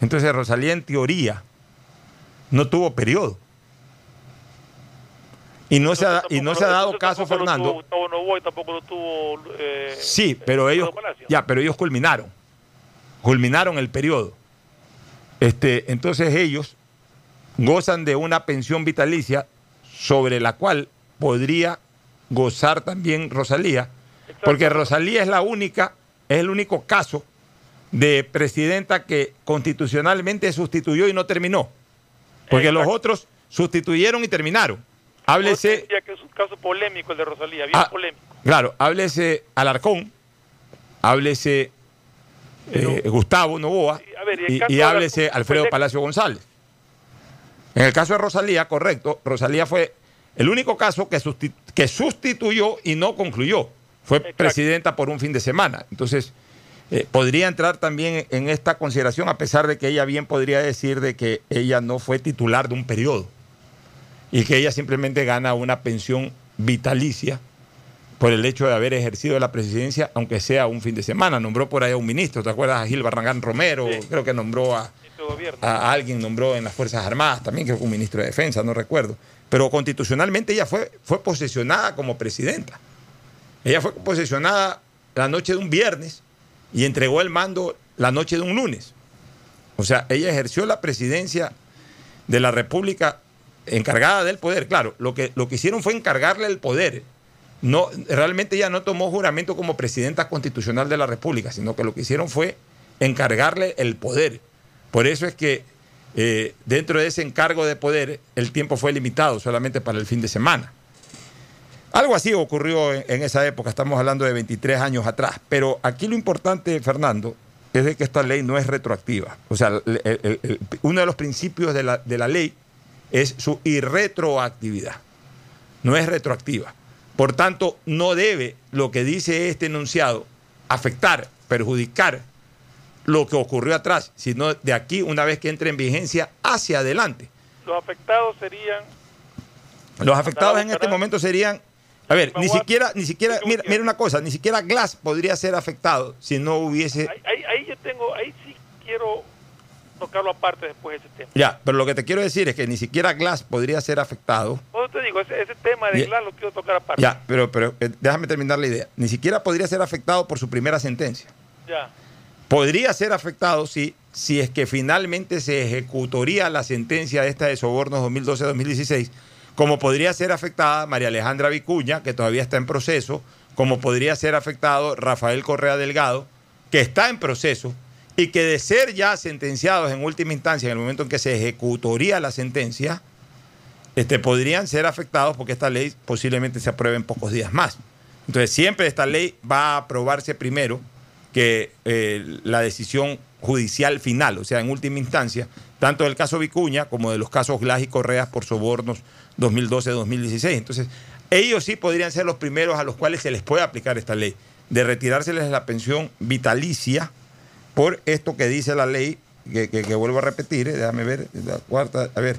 Entonces Rosalía en teoría no tuvo periodo. Y no se ha, y no se ha dado caso, Fernando. Eh, sí, pero ellos, ya, pero ellos culminaron. Culminaron el periodo. Este, entonces ellos gozan de una pensión vitalicia sobre la cual podría gozar también Rosalía, porque Rosalía es la única, es el único caso de presidenta que constitucionalmente sustituyó y no terminó. Porque los otros sustituyeron y terminaron. Háblese. que es un caso polémico el de Rosalía, bien ah, polémico. Claro, háblese Alarcón, háblese eh, Gustavo Novoa y, háblese Alfredo Palacio González. En el caso de Rosalía, correcto, Rosalía fue el único caso que, sustituyó y no concluyó. Fue presidenta por un fin de semana. Entonces, eh, podría entrar también en esta consideración, a pesar de que ella bien podría decir de que ella no fue titular de un periodo y que ella simplemente gana una pensión vitalicia por el hecho de haber ejercido la presidencia, aunque sea un fin de semana. Nombró por ahí a un ministro, ¿te acuerdas? A Gil Barragán Romero, creo que nombró a, a, alguien, nombró en las Fuerzas Armadas, también creo que un ministro de Defensa, no recuerdo. Pero constitucionalmente ella fue, fue posesionada como presidenta. Ella fue posesionada la noche de un viernes y entregó el mando la noche de un lunes. O sea, ella ejerció la presidencia de la República encargada del poder. Claro, lo que, lo que hicieron fue encargarle el poder. No, realmente ella no tomó juramento como presidenta constitucional de la República, sino que lo que hicieron fue encargarle el poder. Por eso es que eh, dentro de ese encargo de poder el tiempo fue limitado solamente para el fin de semana. Algo así ocurrió en, esa época, estamos hablando de 23 años atrás, pero aquí lo importante, Fernando, es de que esta ley no es retroactiva. O sea, uno de los principios de la, de la ley es su irretroactividad. No es retroactiva. Por tanto, no debe lo que dice este enunciado afectar, perjudicar lo que ocurrió atrás, sino de aquí, una vez que entre en vigencia, hacia adelante. Los afectados serían... Los afectados en este momento serían a ver, ni siquiera, ni siquiera, mira, mira, una cosa, ni siquiera Glass podría ser afectado si no hubiese. Ahí, ahí, yo tengo, ahí sí quiero tocarlo aparte después de ese tema. Ya, pero lo que te quiero decir es que ni siquiera Glass podría ser afectado. Bueno, te digo, ese, ese tema de Glass lo quiero tocar aparte. Ya, pero, pero eh, déjame terminar la idea. Ni siquiera podría ser afectado por su primera sentencia. Ya. Podría ser afectado si, si es que finalmente se ejecutaría la sentencia esta de sobornos 2012-2016 como podría ser afectada María Alejandra Vicuña, que todavía está en proceso, como podría ser afectado Rafael Correa Delgado, que está en proceso y que de ser ya sentenciados en última instancia, en el momento en que se ejecutaría la sentencia, este, podrían ser afectados porque esta ley posiblemente se apruebe en pocos días más. Entonces siempre esta ley va a aprobarse primero que eh, la decisión judicial final, o sea, en última instancia, tanto del caso Vicuña como de los casos Glass y Correas por sobornos 2012-2016. Entonces, ellos sí podrían ser los primeros a los cuales se les puede aplicar esta ley, de retirárseles la pensión vitalicia por esto que dice la ley, que, vuelvo a repetir, eh, déjame ver, la cuarta, a ver,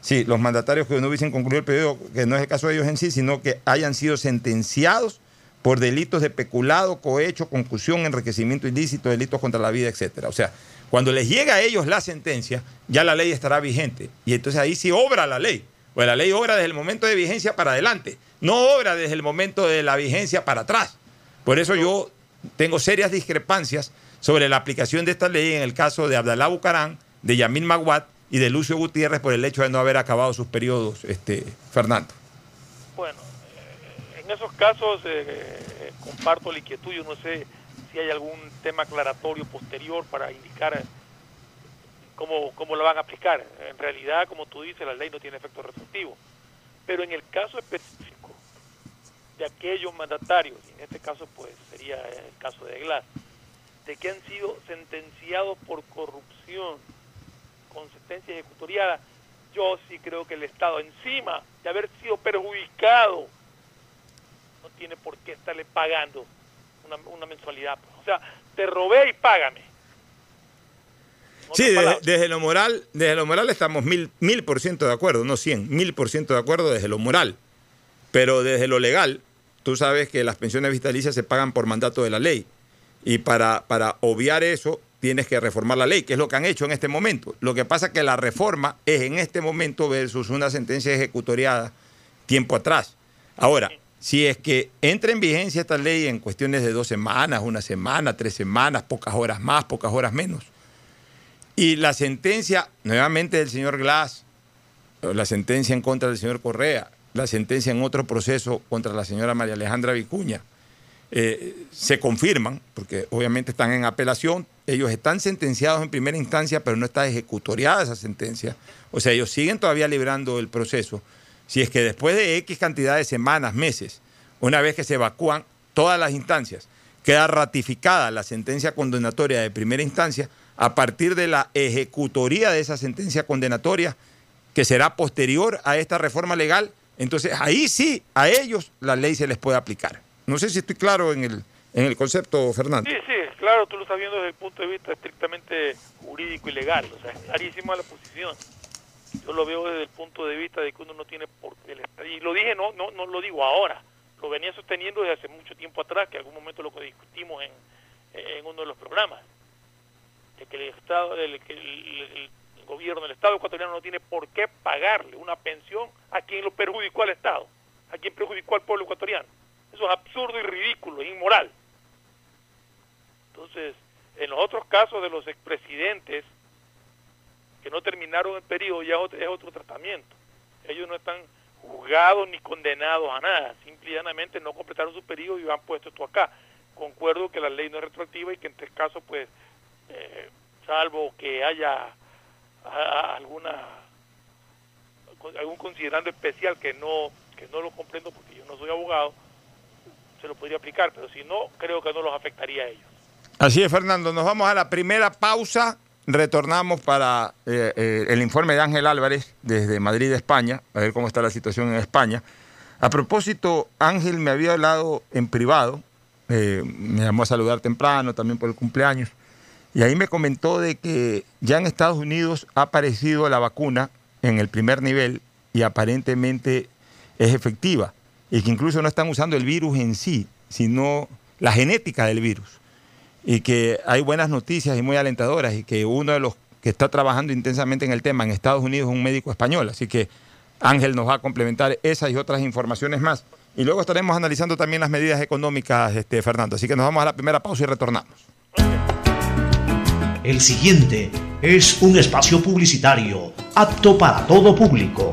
sí, los mandatarios que no hubiesen concluido el periodo, que no es el caso de ellos en sí, sino que hayan sido sentenciados por delitos de peculado, cohecho, concusión, enriquecimiento ilícito, delitos contra la vida, etcétera. O sea, cuando les llega a ellos la sentencia, ya la ley estará vigente. Y entonces ahí sí obra la ley. Pues la ley obra desde el momento de vigencia para adelante, no obra desde el momento de la vigencia para atrás. Por eso yo tengo serias discrepancias sobre la aplicación de esta ley en el caso de Abdalá Bucarán, de Yamil Maguad y de Lucio Gutiérrez por el hecho de no haber acabado sus periodos, este, Fernando. Bueno, en esos casos eh, comparto la inquietud, yo no sé si hay algún tema aclaratorio posterior para indicar cómo, cómo lo van a aplicar. En realidad, como tú dices, la ley no tiene efecto retroactivo. Pero en el caso específico de aquellos mandatarios, y en este caso pues sería el caso de Glass, de que han sido sentenciados por corrupción con sentencia ejecutoriada, yo sí creo que el Estado encima de haber sido perjudicado tiene por qué estarle pagando una, mensualidad. O sea, te robé y págame. sí, desde, lo moral, desde lo moral estamos mil, mil por ciento de acuerdo, no cien, mil por ciento de acuerdo desde lo moral. Pero desde lo legal, tú sabes que las pensiones vitalicias se pagan por mandato de la ley. Y para, para obviar eso, tienes que reformar la ley, que es lo que han hecho en este momento. Lo que pasa es que la reforma es en este momento versus una sentencia ejecutoriada tiempo atrás. Ahora, si es que entra en vigencia esta ley en cuestiones de dos semanas, una semana, tres semanas, pocas horas más, pocas horas menos, y la sentencia nuevamente del señor Glass, la sentencia en contra del señor Correa, la sentencia en otro proceso contra la señora María Alejandra Vicuña, eh, se confirman, porque obviamente están en apelación, ellos están sentenciados en primera instancia, pero no está ejecutoriada esa sentencia, o sea, ellos siguen todavía librando el proceso si es que después de X cantidad de semanas, meses, una vez que se evacúan todas las instancias, queda ratificada la sentencia condenatoria de primera instancia, a partir de la ejecutoría de esa sentencia condenatoria, que será posterior a esta reforma legal, entonces ahí sí, a ellos la ley se les puede aplicar. No sé si estoy claro en el, en el concepto, Fernando. Sí, sí, claro, tú lo estás viendo desde el punto de vista estrictamente jurídico y legal, o sea, es clarísima la posición. Yo lo veo desde el punto de vista de que uno no tiene por qué... Y lo dije, no, no, no lo digo ahora, lo venía sosteniendo desde hace mucho tiempo atrás, que algún momento lo discutimos en, en uno de los programas, de que el Estado, el, que el, gobierno, el Estado ecuatoriano no tiene por qué pagarle una pensión a quien lo perjudicó al Estado, a quien perjudicó al pueblo ecuatoriano. Eso es absurdo y ridículo, es inmoral. Entonces, en los otros casos de los expresidentes que no terminaron el periodo ya es otro tratamiento. Ellos no están juzgados ni condenados a nada, simplemente no completaron su periodo y han puesto esto acá. Concuerdo que la ley no es retroactiva y que en este caso, pues, eh, salvo que haya alguna algún considerando especial que no que no lo comprendo porque yo no soy abogado, se lo podría aplicar, pero si no, creo que no los afectaría a ellos. Así es, Fernando. Nos vamos a la primera pausa. Retornamos para eh, eh, el informe de Ángel Álvarez desde Madrid, España, a ver cómo está la situación en España. A propósito, Ángel me había hablado en privado, eh, me llamó a saludar temprano también por el cumpleaños, y ahí me comentó de que ya en Estados Unidos ha aparecido la vacuna en el primer nivel y aparentemente es efectiva, y que incluso no están usando el virus en sí, sino la genética del virus y que hay buenas noticias y muy alentadoras y que uno de los que está trabajando intensamente en el tema en Estados Unidos es un médico español. Así que Ángel nos va a complementar esas y otras informaciones más. Y luego estaremos analizando también las medidas económicas, este, Fernando. Así que nos vamos a la primera pausa y retornamos. El siguiente es un espacio publicitario apto para todo público.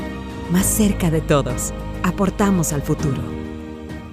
más cerca de todos. Aportamos al futuro.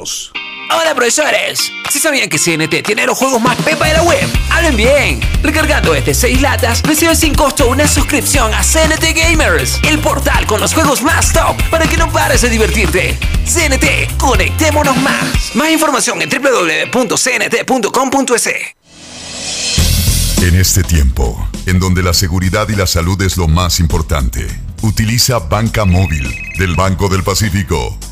Hola profesores, si sabían que CNT tiene los juegos más pepa de la web, hablen bien. Recargando este 6 latas, recibes sin costo una suscripción a CNT Gamers, el portal con los juegos más top para que no pares de divertirte. CNT, conectémonos más. Más información en www.cnt.com.es. En este tiempo, en donde la seguridad y la salud es lo más importante, utiliza Banca Móvil del Banco del Pacífico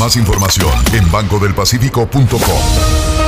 más información en bancodelpacifico.com.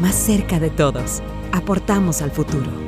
más cerca de todos. aportamos al futuro.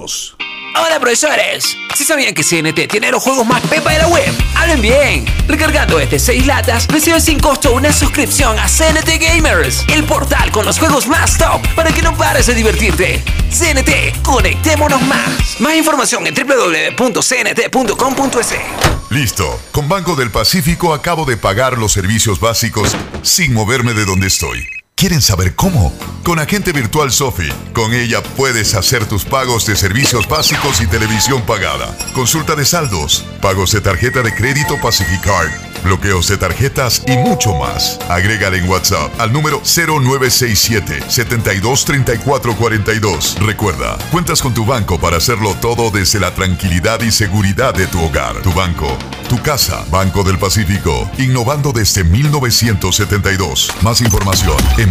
Hola profesores, ¿sí sabían que CNT tiene los juegos más pepa de la web? Hablen bien, recargando este 6 latas recibes sin costo una suscripción a CNT Gamers, el portal con los juegos más top para que no pares de divertirte. CNT, conectémonos más. Más información en www.cnt.com.es. Listo, con Banco del Pacífico acabo de pagar los servicios básicos sin moverme de donde estoy. ¿Quieren saber cómo? Con Agente Virtual Sofi. Con ella puedes hacer tus pagos de servicios básicos y televisión pagada. Consulta de saldos, pagos de tarjeta de crédito Pacificard, bloqueos de tarjetas y mucho más. Agrégale en WhatsApp al número 0967 723442. Recuerda, cuentas con tu banco para hacerlo todo desde la tranquilidad y seguridad de tu hogar. Tu banco, tu casa. Banco del Pacífico, innovando desde 1972. Más información en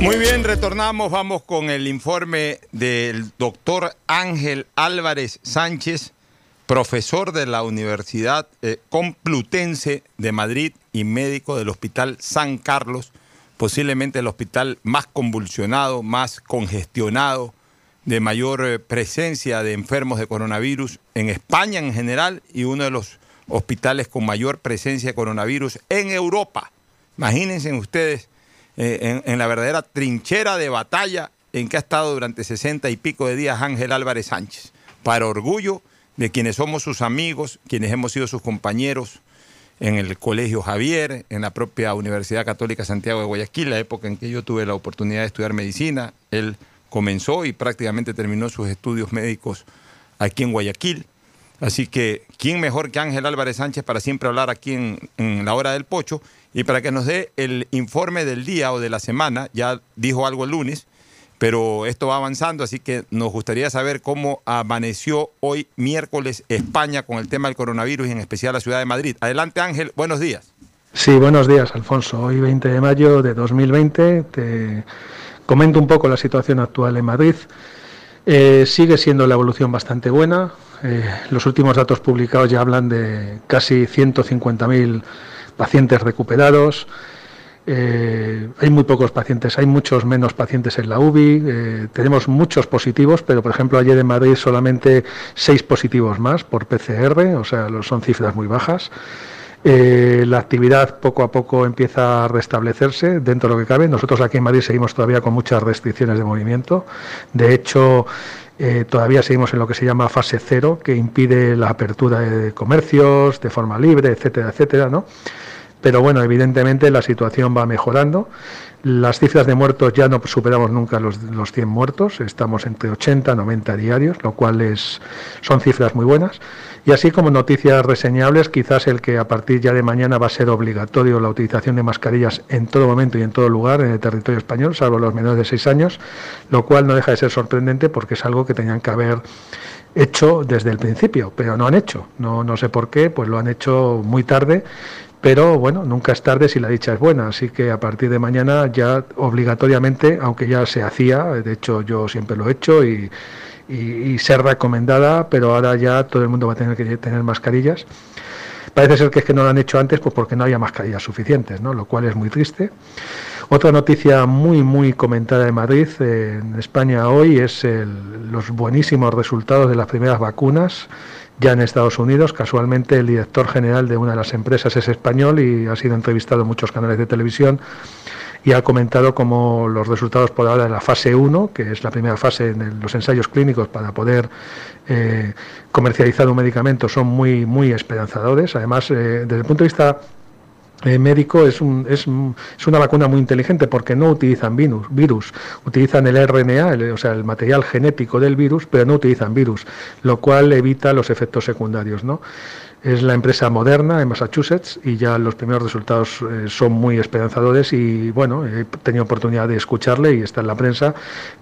Muy bien, retornamos, vamos con el informe del doctor Ángel Álvarez Sánchez, profesor de la Universidad eh, Complutense de Madrid y médico del Hospital San Carlos, posiblemente el hospital más convulsionado, más congestionado, de mayor eh, presencia de enfermos de coronavirus en España en general y uno de los hospitales con mayor presencia de coronavirus en Europa. Imagínense ustedes eh, en, la verdadera trinchera de batalla en que ha estado durante sesenta y pico de días Ángel Álvarez Sánchez, para orgullo de quienes somos sus amigos, quienes hemos sido sus compañeros en el Colegio Javier, en la propia Universidad Católica Santiago de Guayaquil, la época en que yo tuve la oportunidad de estudiar medicina. Él comenzó y prácticamente terminó sus estudios médicos aquí en Guayaquil. Así que, ¿quién mejor que Ángel Álvarez Sánchez para siempre hablar aquí en, en la hora del pocho? y para que nos dé el informe del día o de la semana. Ya dijo algo el lunes, pero esto va avanzando, así que nos gustaría saber cómo amaneció hoy miércoles España con el tema del coronavirus y en especial la ciudad de Madrid. Adelante Ángel, buenos días. Sí, buenos días Alfonso. Hoy 20 de mayo de 2020 te comento un poco la situación actual en Madrid. Eh, sigue siendo la evolución bastante buena. Eh, los últimos datos publicados ya hablan de casi 150.000 pacientes recuperados. Eh, hay muy pocos pacientes, hay muchos menos pacientes en la UBI, tenemos muchos positivos, pero por ejemplo ayer en Madrid solamente seis positivos más por PCR, o sea, son cifras muy bajas. Eh, la actividad poco a poco empieza a restablecerse dentro de lo que cabe. Nosotros aquí en Madrid seguimos todavía con muchas restricciones de movimiento. De hecho, todavía seguimos en lo que se llama fase cero, que impide la apertura de comercios de forma libre, etcétera, etcétera, ¿no? Pero bueno, evidentemente la situación va mejorando. Las cifras de muertos ya no superamos nunca los, los 100 muertos, estamos entre 80 y 90 diarios, lo cual es, son cifras muy buenas. Y así como noticias reseñables, quizás el que a partir ya de mañana va a ser obligatorio la utilización de mascarillas en todo momento y en todo lugar en el territorio español, salvo los menores de 6 años, lo cual no deja de ser sorprendente porque es algo que tenían que haber hecho desde el principio, pero no han hecho. No, no sé por qué, pues lo han hecho muy tarde pero bueno, nunca es tarde si la dicha es buena, así que a partir de mañana ya obligatoriamente, aunque ya se hacía, de hecho yo siempre lo he hecho y, ser recomendada, pero ahora ya todo el mundo va a tener que tener mascarillas. Parece ser que es que no lo han hecho antes pues porque no había mascarillas suficientes, ¿no? lo cual es muy triste. Otra noticia muy, muy comentada en Madrid, en España hoy, es los buenísimos resultados de las primeras vacunas ya en Estados Unidos. Casualmente el director general de una de las empresas es español y ha sido entrevistado en muchos canales de televisión y ha comentado como los resultados por ahora de la fase 1, que es la primera fase en los ensayos clínicos para poder eh, comercializar un medicamento, son muy, muy esperanzadores. Además, eh, desde el punto de vista eh, médico es, un, es, es, una vacuna muy inteligente porque no utilizan virus, virus utilizan el RNA, o sea, el material genético del virus, pero no utilizan virus, lo cual evita los efectos secundarios, ¿no? Es la empresa Moderna en Massachusetts y ya los primeros resultados eh, son muy esperanzadores y bueno, he tenido oportunidad de escucharle y está en la prensa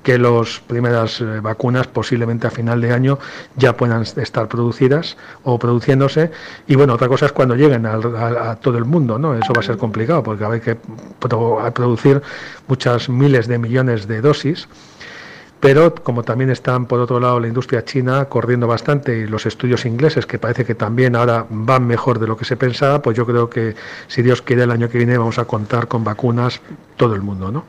que las primeras eh, vacunas posiblemente a final de año ya puedan estar producidas o produciéndose y bueno, otra cosa es cuando lleguen a, todo el mundo, ¿no? Eso va a ser complicado porque hay que producir muchas miles de millones de dosis pero como también están por otro lado la industria china corriendo bastante y los estudios ingleses que parece que también ahora van mejor de lo que se pensaba, pues yo creo que si Dios quiere el año que viene vamos a contar con vacunas todo el mundo, ¿no?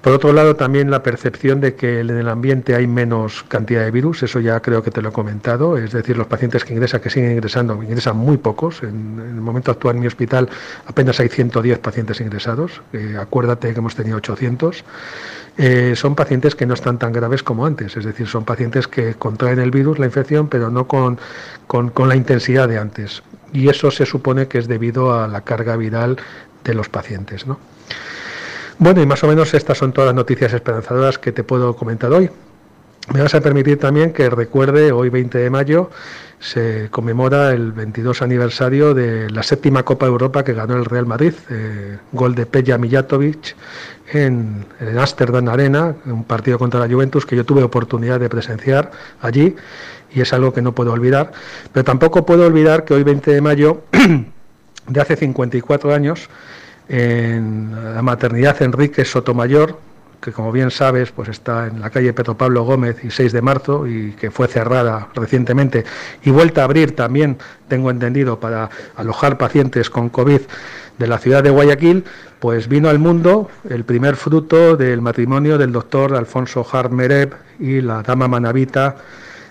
Por otro lado, también la percepción de que en el ambiente hay menos cantidad de virus, eso ya creo que te lo he comentado, es decir, los pacientes que ingresan, que siguen ingresando, ingresan muy pocos. En, el momento actual en mi hospital apenas hay 110 pacientes ingresados, acuérdate que hemos tenido 800. Eh, son pacientes que no están tan graves como antes, es decir, son pacientes que contraen el virus, la infección, pero no con, con, con la intensidad de antes. Y eso se supone que es debido a la carga viral de los pacientes. ¿no? Bueno, y más o menos estas son todas las noticias esperanzadoras que te puedo comentar hoy. Me vas a permitir también que recuerde, hoy 20 de mayo se conmemora el 22 aniversario de la séptima Copa Europa que ganó el Real Madrid, eh, gol de Peja Mijatovic en, en Amsterdam Arena, un partido contra la Juventus que yo tuve oportunidad de presenciar allí y es algo que no puedo olvidar. Pero tampoco puedo olvidar que hoy 20 de mayo de hace 54 años en la maternidad Enrique Sotomayor, que como bien sabes, pues está en la calle Pedro Pablo Gómez y 6 de marzo y que fue cerrada recientemente y vuelta a abrir también, tengo entendido, para alojar pacientes con COVID de la ciudad de Guayaquil, pues vino al mundo el primer fruto del matrimonio del doctor Alfonso Harmereb y la dama manavita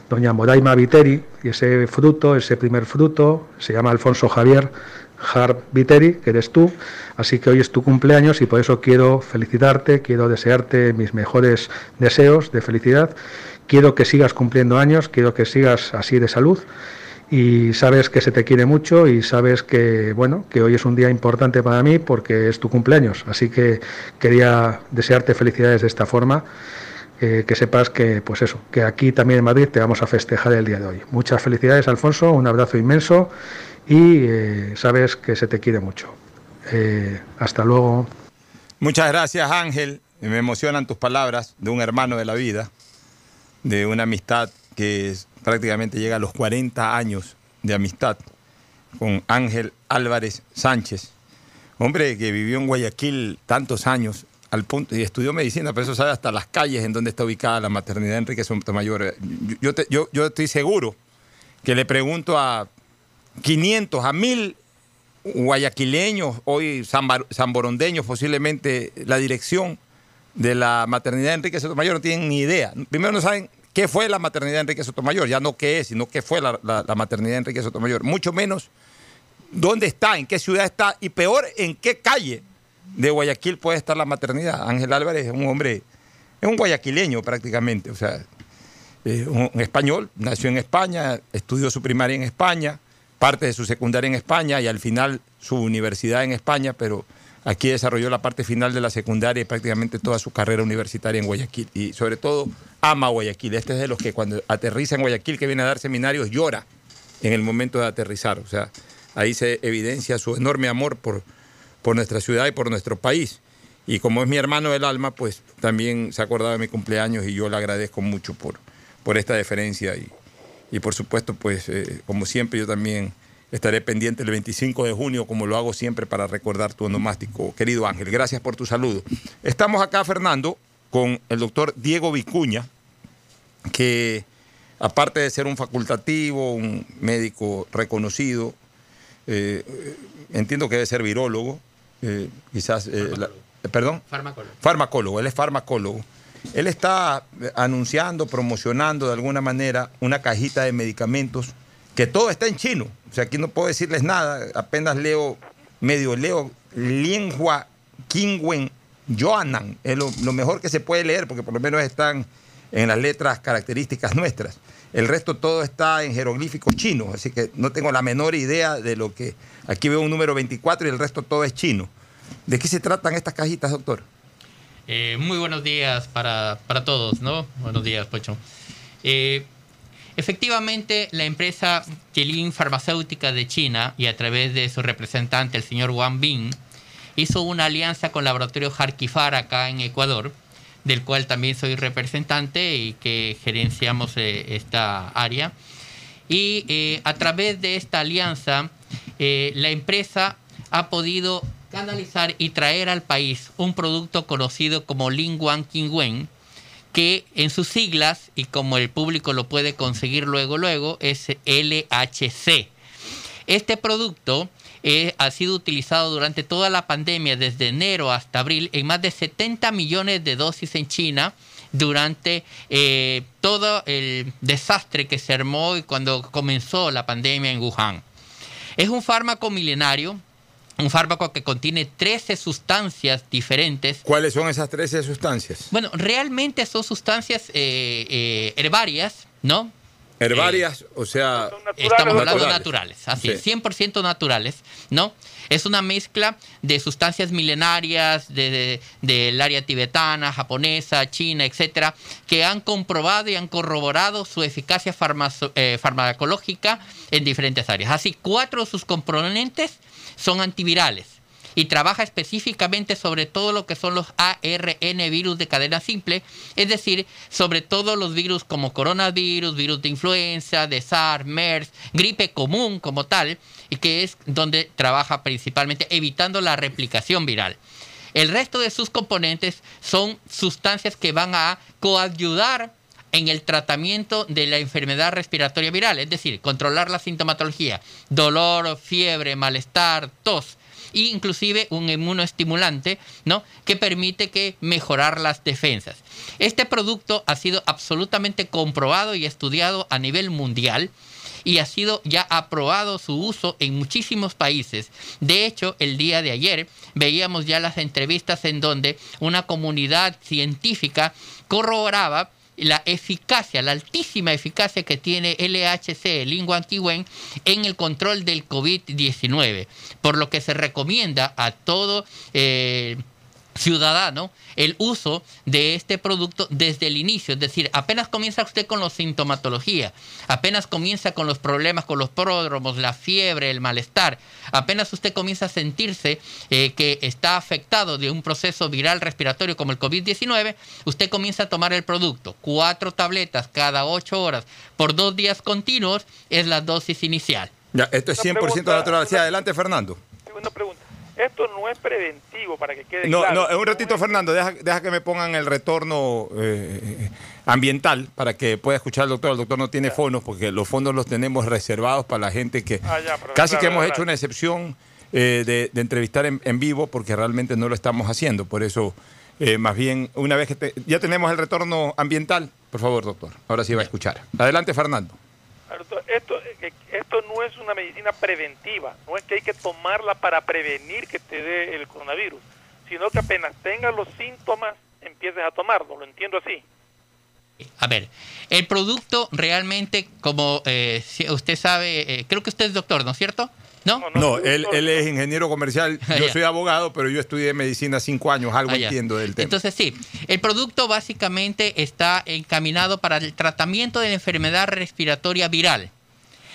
doña Moraima Viteri, y ese fruto, ese primer fruto, se llama Alfonso Javier Harp Viteri, que eres tú. Así que hoy es tu cumpleaños y por eso quiero felicitarte, quiero desearte mis mejores deseos de felicidad. Quiero que sigas cumpliendo años, quiero que sigas así de salud y sabes que se te quiere mucho y sabes que bueno que hoy es un día importante para mí porque es tu cumpleaños así que quería desearte felicidades de esta forma eh, que sepas que pues eso que aquí también en Madrid te vamos a festejar el día de hoy muchas felicidades Alfonso un abrazo inmenso y eh, sabes que se te quiere mucho. Eh, hasta luego. Muchas gracias Ángel, me emocionan tus palabras de un hermano de la vida, de una amistad que prácticamente llega a los 40 años de amistad con Ángel Álvarez Sánchez, hombre que vivió en Guayaquil tantos años al punto y estudió medicina, pero eso sabe hasta las calles en donde está ubicada la maternidad Enrique Sotomayor. Yo, yo, yo estoy seguro que le pregunto a 500 a 1000 guayaquileños, hoy zamborondeños, posiblemente la dirección de la maternidad de Enrique Sotomayor no tienen ni idea. Primero no saben qué fue la maternidad de Enrique Sotomayor, ya no qué es, sino qué fue la, maternidad de Enrique Sotomayor. Mucho menos dónde está, en qué ciudad está y peor en qué calle de Guayaquil puede estar la maternidad. Ángel Álvarez es un hombre, es un guayaquileño prácticamente, o sea, un español, nació en España, estudió su primaria en España parte de su secundaria en España y al final su universidad en España, pero aquí desarrolló la parte final de la secundaria y prácticamente toda su carrera universitaria en Guayaquil. Y sobre todo ama Guayaquil. Este es de los que cuando aterriza en Guayaquil, que viene a dar seminarios, llora en el momento de aterrizar. O sea, ahí se evidencia su enorme amor por, por nuestra ciudad y por nuestro país. Y como es mi hermano del alma, pues también se ha acordado de mi cumpleaños y yo le agradezco mucho por, por esta deferencia. Y, y por supuesto, pues eh, como siempre yo también estaré pendiente el 25 de junio, como lo hago siempre para recordar tu onomástico. Querido Ángel, gracias por tu saludo. Estamos acá, Fernando, con el doctor Diego Vicuña, que aparte de ser un facultativo, un médico reconocido, eh, entiendo que debe ser virólogo, eh, quizás... perdón. Farmacólogo. Farmacólogo, él es farmacólogo. Él está anunciando, promocionando de alguna manera una cajita de medicamentos que todo está en chino. O sea, aquí no puedo decirles nada, apenas leo, medio leo Lienhua Qingwen Joanan. Es lo, lo mejor que se puede leer porque por lo menos están en las letras características nuestras. El resto todo está en jeroglíficos chinos, así que no tengo la menor idea de lo que... Aquí veo un número 24 y el resto todo es chino. ¿De qué se tratan estas cajitas, doctor? Eh, muy buenos días para, para, todos, ¿no? Buenos días, Pocho. Eh, efectivamente, la empresa Jelin Farmacéutica de China y a través de su representante, el señor Wang Bin, hizo una alianza con el laboratorio Harkifar acá en Ecuador, del cual también soy representante y que gerenciamos eh, esta área. Y a través de esta alianza, la empresa ha podido canalizar y traer al país un producto conocido como Lingwan Qingwen, que en sus siglas, y como el público lo puede conseguir luego, luego, es LHC. Este producto eh, ha sido utilizado durante toda la pandemia, desde enero hasta abril, en más de 70 millones de dosis en China durante eh, todo el desastre que se armó cuando comenzó la pandemia en Wuhan. Es un fármaco milenario un fármaco que contiene 13 sustancias diferentes. ¿Cuáles son esas 13 sustancias? Bueno, realmente son sustancias eh, eh, herbarias, ¿no? Herbarias, o sea... Estamos hablando de naturales, así, 100% naturales, ¿no? Es una mezcla de sustancias milenarias del de, área tibetana, japonesa, china, etcétera, que han comprobado y han corroborado su eficacia eh, farmacológica en diferentes áreas. Así, cuatro de sus componentes son antivirales y trabaja específicamente sobre todo lo que son los ARN virus de cadena simple, es decir, sobre todo los virus como coronavirus, virus de influenza, de SARS, MERS, gripe común como tal, y que es donde trabaja principalmente evitando la replicación viral. El resto de sus componentes son sustancias que van a coayudar en el tratamiento de la enfermedad respiratoria viral, es decir, controlar la sintomatología, dolor, fiebre, malestar, tos, e inclusive un inmunoestimulante, ¿no? que permite que mejorar las defensas. Este producto ha sido absolutamente comprobado y estudiado a nivel mundial y ha sido ya aprobado su uso en muchísimos países. De hecho, el día de ayer veíamos ya las entrevistas en donde una comunidad científica corroboraba la eficacia, la altísima eficacia que tiene LHC, lingua en el control del COVID-19, por lo que se recomienda a todo eh, ciudadano el uso de este producto desde el inicio. Es decir, apenas comienza usted con la sintomatología, apenas comienza con los problemas, con los pródromos, la fiebre, el malestar, apenas usted comienza a sentirse eh, que está afectado de un proceso viral respiratorio como el COVID-19, usted comienza a tomar el producto. Cuatro tabletas cada ocho horas por dos días continuos es la dosis inicial. Ya, esto es 100% natural. Sí, adelante, Fernando. Una pregunta. Esto no es preventivo, para que quede no, claro. No, un ratito, Fernando, deja, deja, que me pongan el retorno eh, ambiental para que pueda escuchar al doctor. El doctor no tiene fondos porque los fondos los tenemos reservados para la gente que... Ah, ya, casi claro, que hemos claro. hecho una excepción eh, de, de, entrevistar en, en, vivo porque realmente no lo estamos haciendo. Por eso, eh, más bien, una vez que te, ya tenemos el retorno ambiental, por favor, doctor, ahora sí va a escuchar. Adelante, Fernando. Esto, esto no es una medicina preventiva, no es que hay que tomarla para prevenir que te dé el coronavirus, sino que apenas tengas los síntomas empieces a tomarlo, lo entiendo así. A ver, el producto realmente, como eh, usted sabe, eh, creo que usted es doctor, ¿no es cierto? ¿No? No, él, él es ingeniero comercial, yo soy abogado, pero yo estudié medicina cinco años, algo entiendo del tema. Entonces sí, el producto básicamente está encaminado para el tratamiento de la enfermedad respiratoria viral.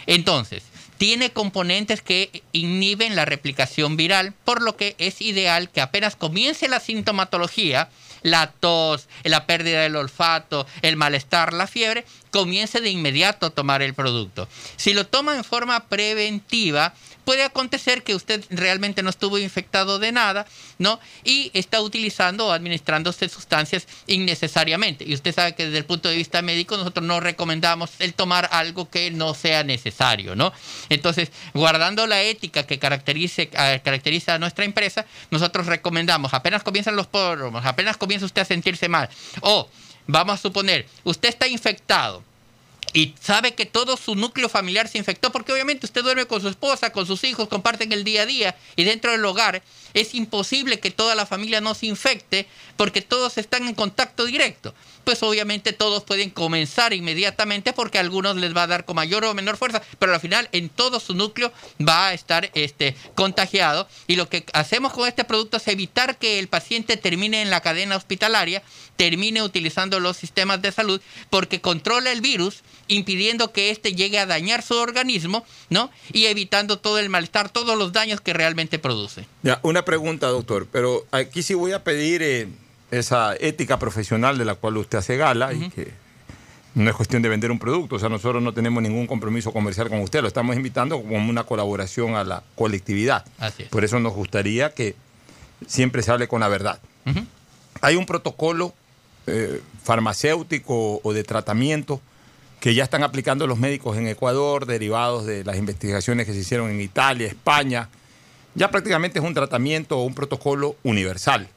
Entonces, tiene componentes que inhiben la replicación viral, por lo que es ideal que apenas comience la sintomatología, la tos, la pérdida del olfato, el malestar, la fiebre, comience de inmediato a tomar el producto. Si lo toma en forma preventiva, puede acontecer que usted realmente no estuvo infectado de nada, ¿no? Y está utilizando o administrándose sustancias innecesariamente. Y usted sabe que desde el punto de vista médico nosotros no recomendamos el tomar algo que no sea necesario, ¿no? Entonces, guardando la ética que eh, caracteriza a nuestra empresa, nosotros recomendamos, apenas comienzan los póromos, apenas comienza usted a sentirse mal, o vamos a suponer, usted está infectado, y sabe que todo su núcleo familiar se infectó, porque obviamente usted duerme con su esposa, con sus hijos, comparten el día a día y dentro del hogar es imposible que toda la familia no se infecte porque todos están en contacto directo. Pues obviamente todos pueden comenzar inmediatamente porque a algunos les va a dar con mayor o menor fuerza, pero al final en todo su núcleo va a estar este, contagiado y lo que hacemos con este producto es evitar que el paciente termine en la cadena hospitalaria, termine utilizando los sistemas de salud porque controla el virus impidiendo que éste llegue a dañar su organismo, ¿no? Y evitando todo el malestar, todos los daños que realmente produce. Ya, una pregunta, doctor, pero aquí sí voy a pedir eh, esa ética profesional de la cual usted hace gala y que no es cuestión de vender un producto, o sea, nosotros no tenemos ningún compromiso comercial con usted, lo estamos invitando como una colaboración a la colectividad. Así es. Por eso nos gustaría que siempre se hable con la verdad. Hay un protocolo eh, farmacéutico o de tratamiento que ya están aplicando los médicos en Ecuador, derivados de las investigaciones que se hicieron en Italia, España. Ya prácticamente es un tratamiento o un protocolo universal.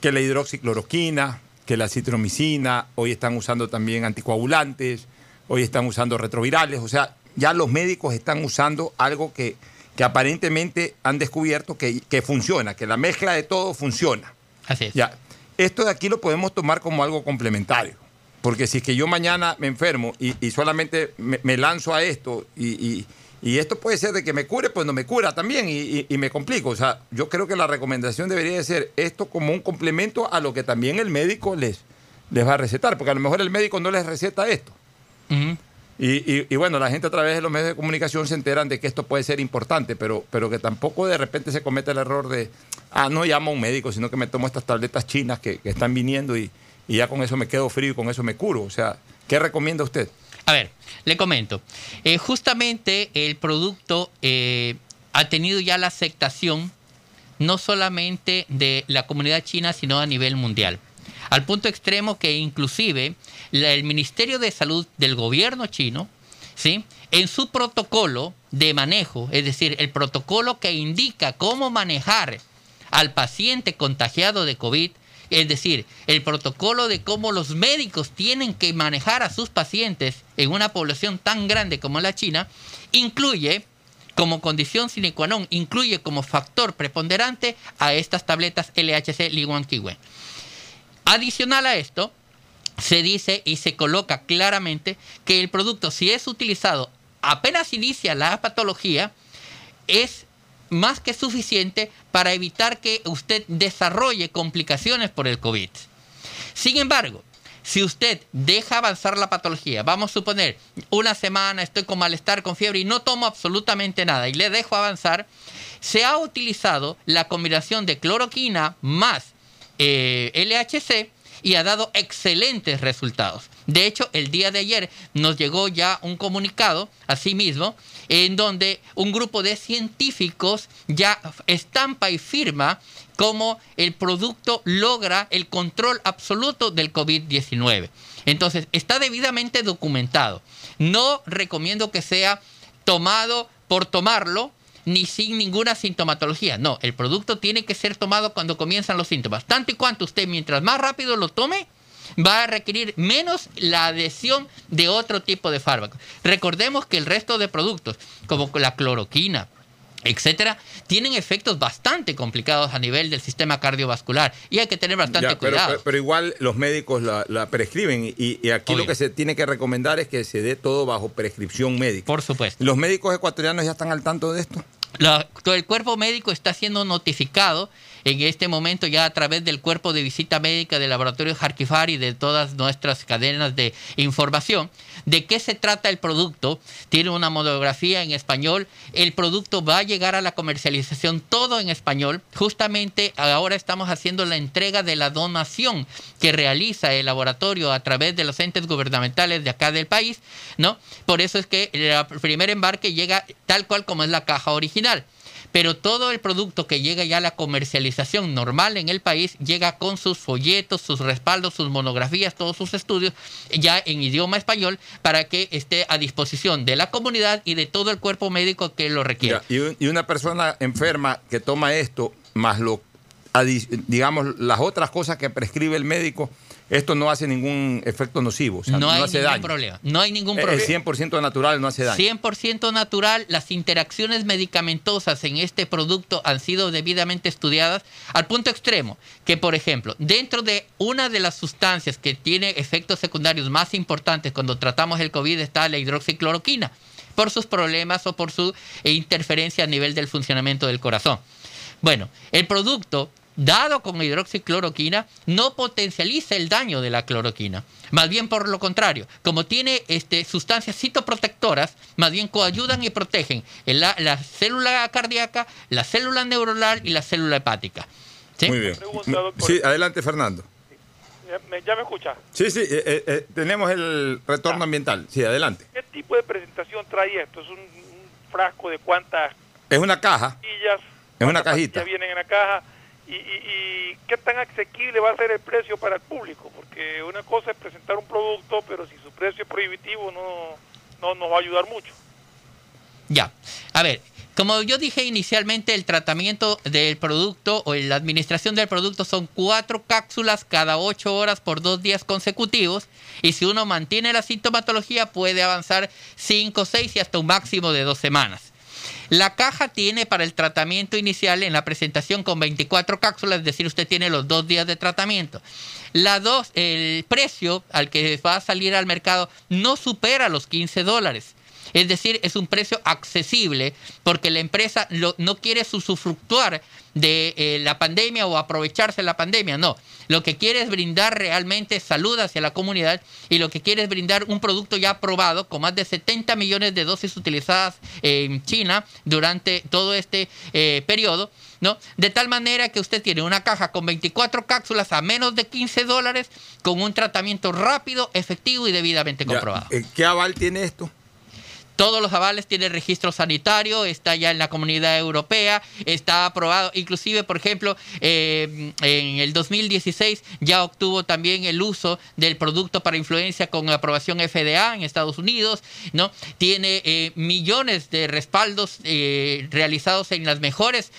Que la hidroxicloroquina, que la citromicina, hoy están usando también anticoagulantes, hoy están usando retrovirales. O sea, ya los médicos están usando algo que, que aparentemente han descubierto que, que funciona, que la mezcla de todo funciona. Así es. Ya, esto de aquí lo podemos tomar como algo complementario. Porque si es que yo mañana me enfermo y, y solamente me, me lanzo a esto y, y- y esto puede ser de que me cure, pues no me cura también y, y- y me complico. O sea, yo creo que la recomendación debería de ser esto como un complemento a lo que también el médico les, les va a recetar. Porque a lo mejor el médico no les receta esto. Y, y- y bueno, la gente a través de los medios de comunicación se enteran de que esto puede ser importante, pero, pero que tampoco de repente se comete el error de, ah, no llamo a un médico, sino que me tomo estas tabletas chinas que, que están viniendo y, y ya con eso me quedo frío y con eso me curo. O sea, ¿qué recomienda usted? A ver, le comento. Eh, justamente el producto eh, ha tenido ya la aceptación no solamente de la comunidad china, sino a nivel mundial. Al punto extremo que inclusive el Ministerio de Salud del gobierno chino, ¿sí? en su protocolo de manejo, es decir, el protocolo que indica cómo manejar al paciente contagiado de COVID, es decir, el protocolo de cómo los médicos tienen que manejar a sus pacientes en una población tan grande como la China, incluye como condición sine qua non, incluye como factor preponderante a estas tabletas LHC Liguan Kiwen. Adicional a esto, se dice y se coloca claramente que el producto, si es utilizado apenas inicia la patología, es más que suficiente para evitar que usted desarrolle complicaciones por el COVID. Sin embargo, si usted deja avanzar la patología, vamos a suponer una semana estoy con malestar, con fiebre y no tomo absolutamente nada y le dejo avanzar, se ha utilizado la combinación de cloroquina más eh, LHC y ha dado excelentes resultados. De hecho, el día de ayer nos llegó ya un comunicado, asimismo, en donde un grupo de científicos ya estampa y firma cómo el producto logra el control absoluto del COVID-19. Entonces, está debidamente documentado. No recomiendo que sea tomado por tomarlo, ni sin ninguna sintomatología. No, el producto tiene que ser tomado cuando comienzan los síntomas. Tanto y cuanto usted, mientras más rápido lo tome, va a requerir menos la adhesión de otro tipo de fármacos. Recordemos que el resto de productos, como la cloroquina, etcétera, tienen efectos bastante complicados a nivel del sistema cardiovascular y hay que tener bastante Ya, pero, cuidado. pero- pero igual los médicos la, la prescriben y, y aquí lo que se tiene que recomendar es que se dé todo bajo prescripción médica. Por supuesto. ¿Los médicos ecuatorianos ya están al tanto de esto? La- el cuerpo médico está siendo notificado en este momento ya a través del cuerpo de visita médica del laboratorio Harkifar y de todas nuestras cadenas de información de qué se trata el producto. Tiene una monografía en español. El producto va a llegar a la comercialización todo en español. Justamente ahora estamos haciendo la entrega de la donación que realiza el laboratorio a través de los entes gubernamentales de acá del país, ¿no? Por eso es que el primer embarque llega tal cual como es la caja original. Pero todo el producto que llega ya a la comercialización normal en el país llega con sus folletos, sus respaldos, sus monografías, todos sus estudios ya en idioma español para que esté a disposición de la comunidad y de todo el cuerpo médico que lo requiera. Y, un- y una persona enferma que toma esto, más lo, digamos, las otras cosas que prescribe el médico, esto no hace ningún efecto nocivo, o sea, no, no, hay hace ningún daño. problema. No hay ningún Es problema. 100% natural, no hace daño. 100% natural, las interacciones medicamentosas en este producto han sido debidamente estudiadas al punto extremo que, por ejemplo, dentro de una de las sustancias que tiene efectos secundarios más importantes cuando tratamos el COVID está la hidroxicloroquina, por sus problemas o por su eh, interferencia a nivel del funcionamiento del corazón. Bueno, el producto dado con hidroxicloroquina no potencializa el daño de la cloroquina. Más bien por lo contrario, como tiene este, sustancias citoprotectoras, más bien coayudan y protegen el- la, la célula cardíaca, la célula neuronal y la célula hepática. ¿Sí? Muy bien. Sí, adelante, Fernando. ¿Ya me, ya me escucha? Sí, sí, eh, eh, eh, tenemos el retorno ambiental. Sí, adelante. ¿Qué tipo de presentación trae esto? ¿Es un, un frasco de cuántas Es una caja, es una ¿Cuántas cajita. vienen en la caja? ¿Y, y, qué tan asequible va a ser el precio para el público? Porque una cosa es presentar un producto, pero si su precio es prohibitivo no, no nos va a ayudar mucho. Ya. A ver, como yo dije inicialmente, el tratamiento del producto o la administración del producto son cuatro cápsulas cada ocho horas por dos días consecutivos. Y si uno mantiene la sintomatología, puede avanzar cinco, seis y hasta un máximo de dos semanas. La caja tiene para el tratamiento inicial en la presentación con 24 cápsulas, es decir, usted tiene los dos días de tratamiento. La dos, el precio al que va a salir al mercado no supera los 15 dólares. Es decir, es un precio accesible porque la empresa lo- no quiere usufructuar de eh, la pandemia o aprovecharse de la pandemia, no. Lo que quiere es brindar realmente salud hacia la comunidad y lo que quiere es brindar un producto ya aprobado con más de 70 millones de dosis utilizadas en China durante todo este eh, periodo. ¿No? De tal manera que usted tiene una caja con 24 cápsulas a menos de 15 dólares con un tratamiento rápido, efectivo y debidamente comprobado. eh, ¿Qué aval tiene esto? Todos los avales tienen registro sanitario, está ya en la comunidad europea, está aprobado, inclusive, por ejemplo, eh, en el 2016 ya obtuvo también el uso del producto para influencia con aprobación FDA en Estados Unidos, ¿no? Tiene eh, millones de respaldos eh, realizados en las mejores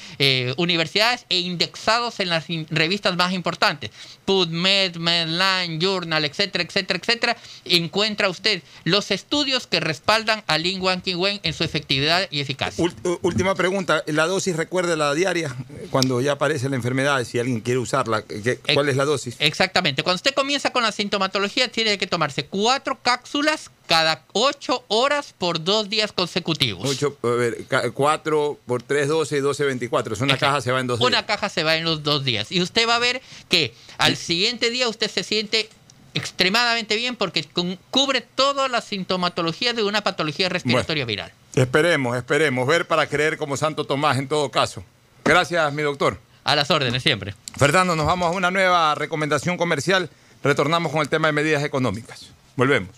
universidades e indexados en las revistas más importantes, PubMed, Medline, Journal, etcétera, etcétera, etcétera. Encuentra usted los estudios que respaldan a Lin Wan Qi Wen en su efectividad y eficacia. Última pregunta. La dosis, recuerde la diaria, cuando ya aparece la enfermedad, si alguien quiere usarla, ¿qué- ¿cuál es la dosis? Exactamente. Cuando usted comienza con la sintomatología, tiene que tomarse cuatro cápsulas cada ocho horas por dos días consecutivos. Ocho, a ver, cuatro por tres, doce, doce, veinticuatro. Una caja, se va en dos Una días. caja se va en los dos días. Y usted va a ver que al siguiente día usted se siente extremadamente bien porque cu- cubre toda la sintomatología de una patología respiratoria viral. Esperemos, esperemos. Ver para creer como Santo Tomás en todo caso. Gracias, mi doctor. A las órdenes siempre. Fernando, nos vamos a una nueva recomendación comercial. Retornamos con el tema de medidas económicas. Volvemos.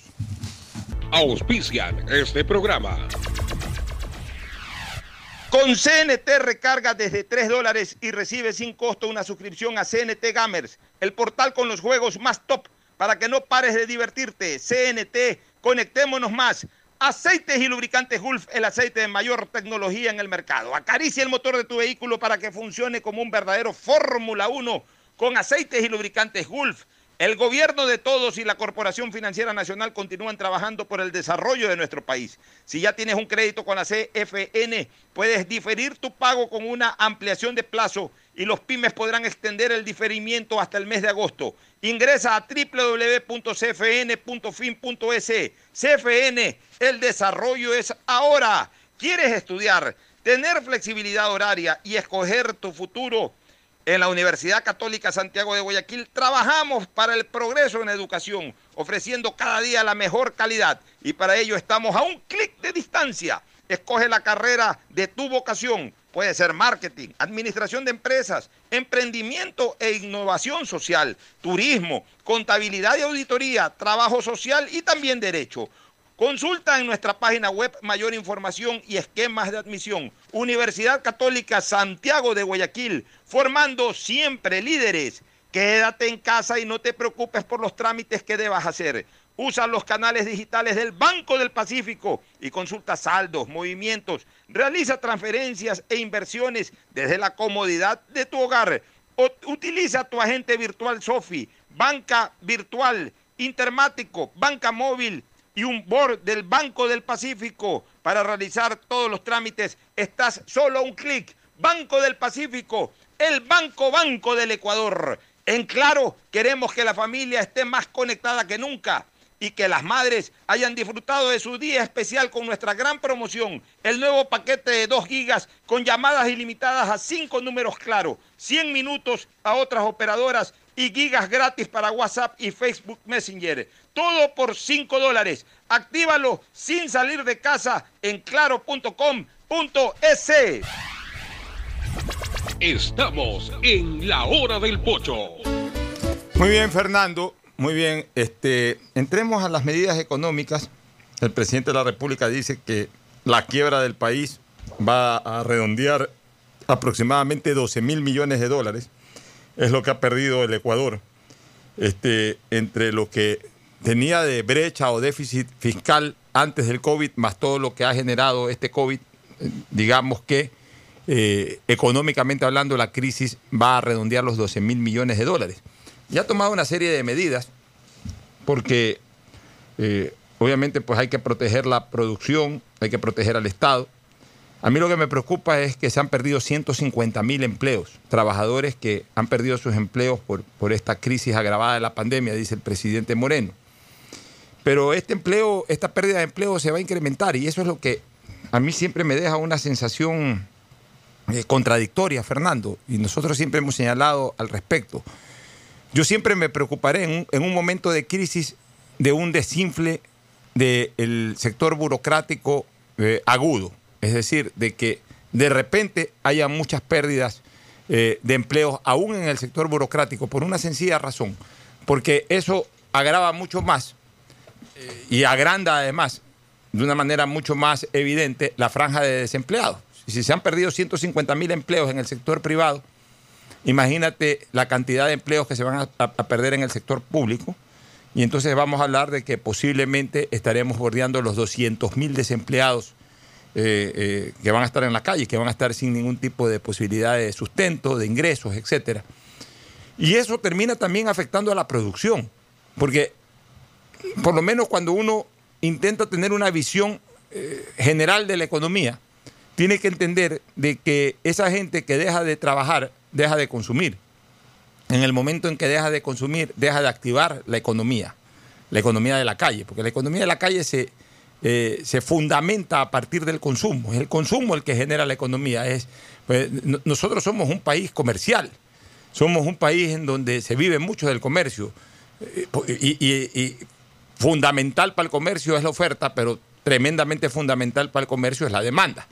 Auspician este programa. Con CNT recarga desde 3 dólares y recibe sin costo una suscripción a CNT Gamers, el portal con los juegos más top para que no pares de divertirte. CNT, conectémonos más. Aceites y lubricantes Gulf, el aceite de mayor tecnología en el mercado. Acaricia el motor de tu vehículo para que funcione como un verdadero Fórmula 1 con aceites y lubricantes Gulf. El gobierno de todos y la Corporación Financiera Nacional continúan trabajando por el desarrollo de nuestro país. Si ya tienes un crédito con la CFN, puedes diferir tu pago con una ampliación de plazo y los pymes podrán extender el diferimiento hasta el mes de agosto. Ingresa a www.cfn.fin.es. CFN, el desarrollo es ahora. ¿Quieres estudiar, tener flexibilidad horaria y escoger tu futuro? En la Universidad Católica Santiago de Guayaquil trabajamos para el progreso en educación, ofreciendo cada día la mejor calidad y para ello estamos a un clic de distancia. Escoge la carrera de tu vocación. Puede ser marketing, administración de empresas, emprendimiento e innovación social, turismo, contabilidad y auditoría, trabajo social y también derecho. Consulta en nuestra página web mayor información y esquemas de admisión. Universidad Católica Santiago de Guayaquil, formando siempre líderes. Quédate en casa y no te preocupes por los trámites que debas hacer. Usa los canales digitales del Banco del Pacífico y consulta saldos, movimientos, realiza transferencias e inversiones desde la comodidad de tu hogar. Utiliza tu agente virtual Sofi, banca virtual, intermático, banca móvil y un board del Banco del Pacífico para realizar todos los trámites. Estás solo un clic. Banco del Pacífico, el Banco Banco del Ecuador. En claro, queremos que la familia esté más conectada que nunca y que las madres hayan disfrutado de su día especial con nuestra gran promoción, el nuevo paquete de 2 gigas con llamadas ilimitadas a 5 números claro, 100 minutos a otras operadoras y gigas gratis para WhatsApp y Facebook Messenger. Todo por 5 dólares. Actívalo sin salir de casa en claro.com.es. Estamos en la hora del pocho. Muy bien, Fernando. Muy bien. Este, entremos a las medidas económicas. El presidente de la República dice que la quiebra del país va a redondear aproximadamente 12 mil millones de dólares. Es lo que ha perdido el Ecuador. Este, entre lo que tenía de brecha o déficit fiscal antes del COVID, más todo lo que ha generado este COVID, digamos que eh, económicamente hablando la crisis va a redondear los 12 mil millones de dólares. Y ha tomado una serie de medidas porque eh, obviamente pues hay que proteger la producción, hay que proteger al Estado. A mí lo que me preocupa es que se han perdido 150 mil empleos, trabajadores que han perdido sus empleos por, por esta crisis agravada de la pandemia, dice el presidente Moreno. Pero este empleo, esta pérdida de empleo se va a incrementar y eso es lo que a mí siempre me deja una sensación eh, contradictoria, Fernando, y nosotros siempre hemos señalado al respecto. Yo siempre me preocuparé en un, momento de crisis de un desinfle del sector burocrático eh, agudo, es decir, de que de repente haya muchas pérdidas eh, de empleos aún en el sector burocrático por una sencilla razón, porque eso agrava mucho más y agranda además de una manera mucho más evidente la franja de desempleados. Si se han perdido 150 mil empleos en el sector privado, imagínate la cantidad de empleos que se van a, perder en el sector público. Y entonces vamos a hablar de que posiblemente estaremos bordeando los 200 mil desempleados eh, eh, que van a estar en la calle, que van a estar sin ningún tipo de posibilidad de sustento, de ingresos, etc. Y eso termina también afectando a la producción, porque por lo menos cuando uno intenta tener una visión eh, general de la economía, tiene que entender de que esa gente que deja de trabajar, deja de consumir. En el momento en que deja de consumir, deja de activar la economía, la economía de la calle, porque la economía de la calle se, eh, se fundamenta a partir del consumo. Es el consumo el que genera la economía. Es, pues, nosotros somos un país comercial, somos un país en donde se vive mucho del comercio. Eh, y fundamental para el comercio es la oferta, pero tremendamente fundamental para el comercio es la demanda.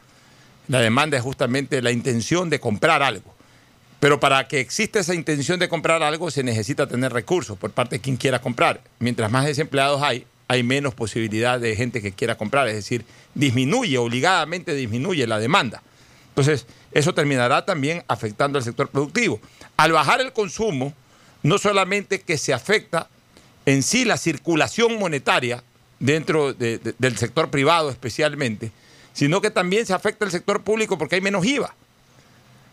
La demanda es justamente la intención de comprar algo. Pero para que exista esa intención de comprar algo se necesita tener recursos por parte de quien quiera comprar. Mientras más desempleados hay, hay menos posibilidad de gente que quiera comprar. Es decir, disminuye, obligadamente disminuye la demanda. Entonces, eso terminará también afectando al sector productivo. Al bajar el consumo, no solamente que se afecta en sí la circulación monetaria dentro del sector privado especialmente, sino que también se afecta el sector público porque hay menos IVA.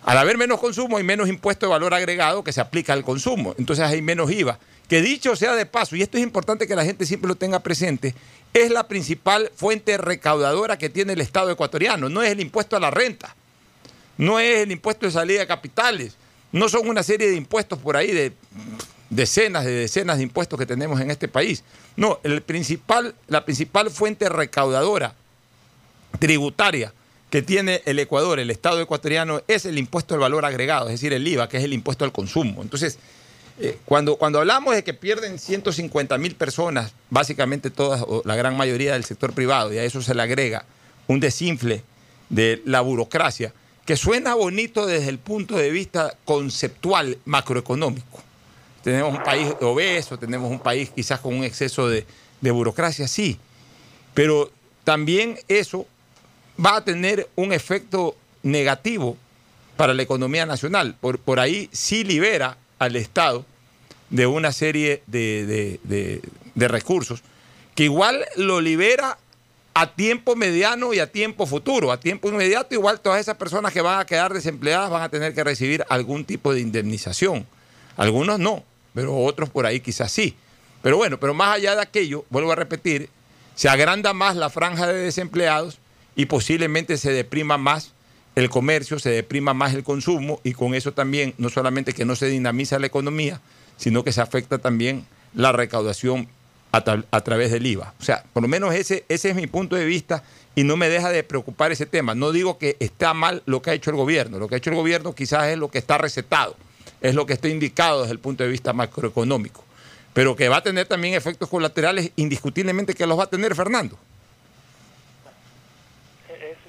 Al haber menos consumo hay menos impuesto de valor agregado que se aplica al consumo, entonces hay menos IVA. Que dicho sea de paso, y esto es importante que la gente siempre lo tenga presente, es la principal fuente recaudadora que tiene el Estado ecuatoriano, no es el impuesto a la renta, no es el impuesto de salida de capitales, no son una serie de impuestos por ahí de decenas de decenas de impuestos que tenemos en este país. No, el principal, la principal fuente recaudadora tributaria que tiene el Ecuador, el Estado ecuatoriano, es el impuesto al valor agregado, es decir, el IVA, que es el impuesto al consumo. Entonces, eh, cuando, cuando hablamos de que pierden 150 mil personas, básicamente todas, o la gran mayoría del sector privado, y a eso se le agrega un desinfle de la burocracia, que suena bonito desde el punto de vista conceptual macroeconómico. Tenemos un país obeso, tenemos un país quizás con un exceso de, de burocracia, sí, pero también eso va a tener un efecto negativo para la economía nacional. Por, por ahí sí libera al Estado de una serie de, de- de- de recursos, que igual lo libera a tiempo mediano y a tiempo futuro. A tiempo inmediato, igual todas esas personas que van a quedar desempleadas van a tener que recibir algún tipo de indemnización. Algunos no, pero otros por ahí quizás sí. Pero bueno, pero más allá de aquello, vuelvo a repetir, se agranda más la franja de desempleados y posiblemente se deprima más el comercio, se deprima más el consumo y con eso también no solamente que no se dinamiza la economía, sino que se afecta también la recaudación a, a través del IVA. O sea, por lo menos ese, ese es mi punto de vista y no me deja de preocupar ese tema. No digo que está mal lo que ha hecho el gobierno, lo que ha hecho el gobierno quizás es lo que está recetado, es lo que está indicado desde el punto de vista macroeconómico, pero que va a tener también efectos colaterales indiscutiblemente que los va a tener Fernando.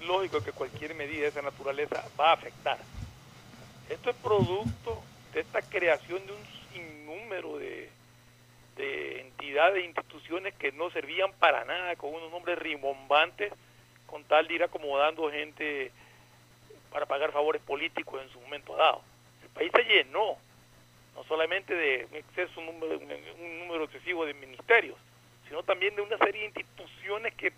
Lógico que cualquier medida de esa naturaleza va a afectar. Esto es producto de esta creación de un sinnúmero de, de entidades e instituciones que no servían para nada, con unos nombres rimbombantes, con tal de ir acomodando gente para pagar favores políticos en su momento dado. El país se llenó, no solamente de un exceso, número, un número excesivo de ministerios, sino también de una serie de instituciones que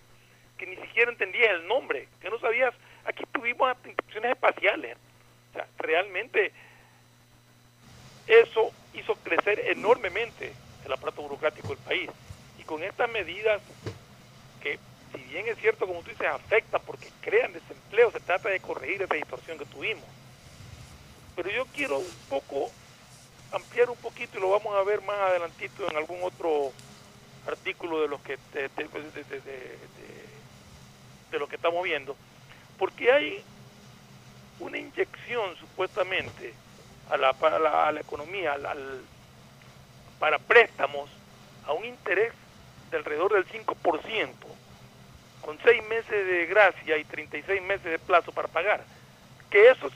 que ni siquiera entendías el nombre, que no sabías, aquí tuvimos hasta instituciones espaciales. O sea, realmente eso hizo crecer enormemente el aparato burocrático del país. Y con estas medidas que, si bien es cierto, como tú dices, afectan porque crean desempleo, se trata de corregir esa distorsión que tuvimos. Pero yo quiero un poco ampliar un poquito y lo vamos a ver más adelantito en algún otro artículo de los que de, de- de- de- lo que estamos viendo, porque hay una inyección supuestamente a la, para la, a la economía al- para préstamos a un interés de alrededor del 5%, con 6 meses de gracia y 36 meses de plazo para pagar. Que eso,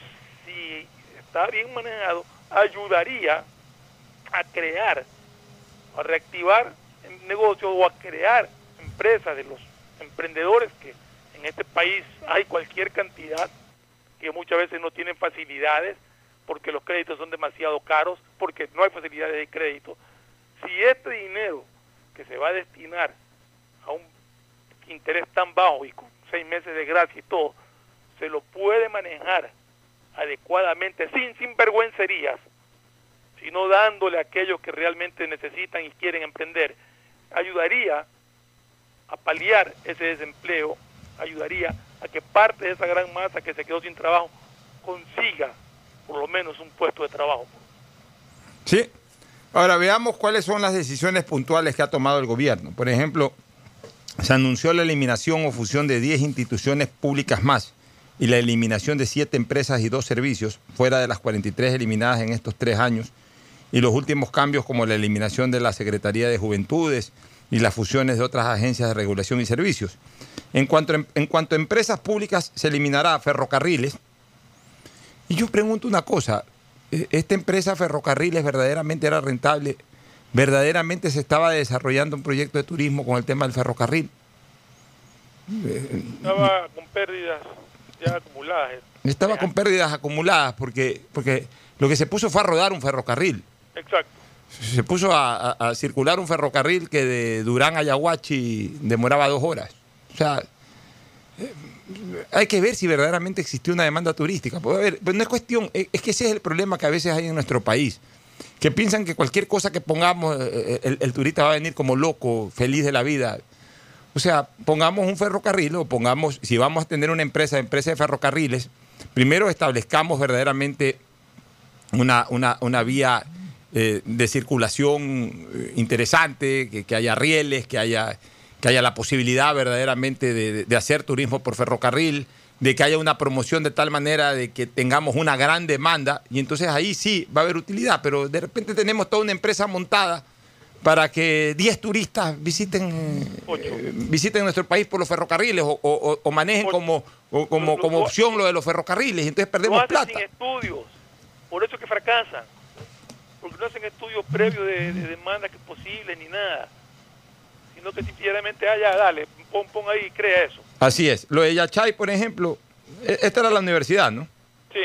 si está bien manejado, ayudaría a crear, a reactivar negocios o a crear empresas de los emprendedores que en este país hay cualquier cantidad que muchas veces no tienen facilidades porque los créditos son demasiado caros, porque no hay facilidades de crédito. Si este dinero que se va a destinar a un interés tan bajo y con seis meses de gracia y todo, se lo puede manejar adecuadamente, sin sinvergüencerías, sino dándole a aquellos que realmente necesitan y quieren emprender, ayudaría a paliar ese desempleo, ayudaría a que parte de esa gran masa que se quedó sin trabajo consiga por lo menos un puesto de trabajo. Sí. Ahora veamos cuáles son las decisiones puntuales que ha tomado el gobierno. Por ejemplo, se anunció la eliminación o fusión de 10 instituciones públicas más y la eliminación de 7 empresas y 2 servicios, fuera de las 43 eliminadas en estos tres años, y los últimos cambios como la eliminación de la Secretaría de Juventudes y las fusiones de otras agencias de regulación y servicios. En cuanto, a- en cuanto a empresas públicas, se eliminará ferrocarriles. Y yo pregunto una cosa, ¿e- ¿esta empresa ferrocarriles verdaderamente era rentable? ¿Verdaderamente se estaba desarrollando un proyecto de turismo con el tema del ferrocarril? Estaba con pérdidas ya acumuladas. Estaba con pérdidas acumuladas porque, porque lo que se puso fue a rodar un ferrocarril. Exacto. Se puso a, a- a circular un ferrocarril que de Durán a Yaguachi demoraba dos horas. O sea, eh, hay que ver si verdaderamente existió una demanda turística. Pues, a ver, pues no es cuestión, es es que ese es el problema que a veces hay en nuestro país. Que piensan que cualquier cosa que pongamos, eh, el, turista va a venir como loco, feliz de la vida. O sea, pongamos un ferrocarril o pongamos, si vamos a tener una empresa, empresa de ferrocarriles, primero establezcamos verdaderamente una, una, una vía eh, de circulación eh, interesante, que, que haya rieles, que haya, que haya la posibilidad verdaderamente de, hacer turismo por ferrocarril, de que haya una promoción de tal manera de que tengamos una gran demanda, y entonces ahí sí va a haber utilidad, pero de repente tenemos toda una empresa montada para que 10 turistas visiten, eh, visiten nuestro país por los ferrocarriles o, o- o manejen como, o como, como opción lo de los ferrocarriles, y entonces perdemos hacen plata. sin estudios. Por eso es que fracasan. Porque no hacen estudios previos de, de demanda que posible ni nada. Sino que simplemente, ah, ya, dale, pon, pon ahí y crea eso. Así es. Lo de Yachay, por ejemplo, e- esta era la universidad, ¿no? Sí.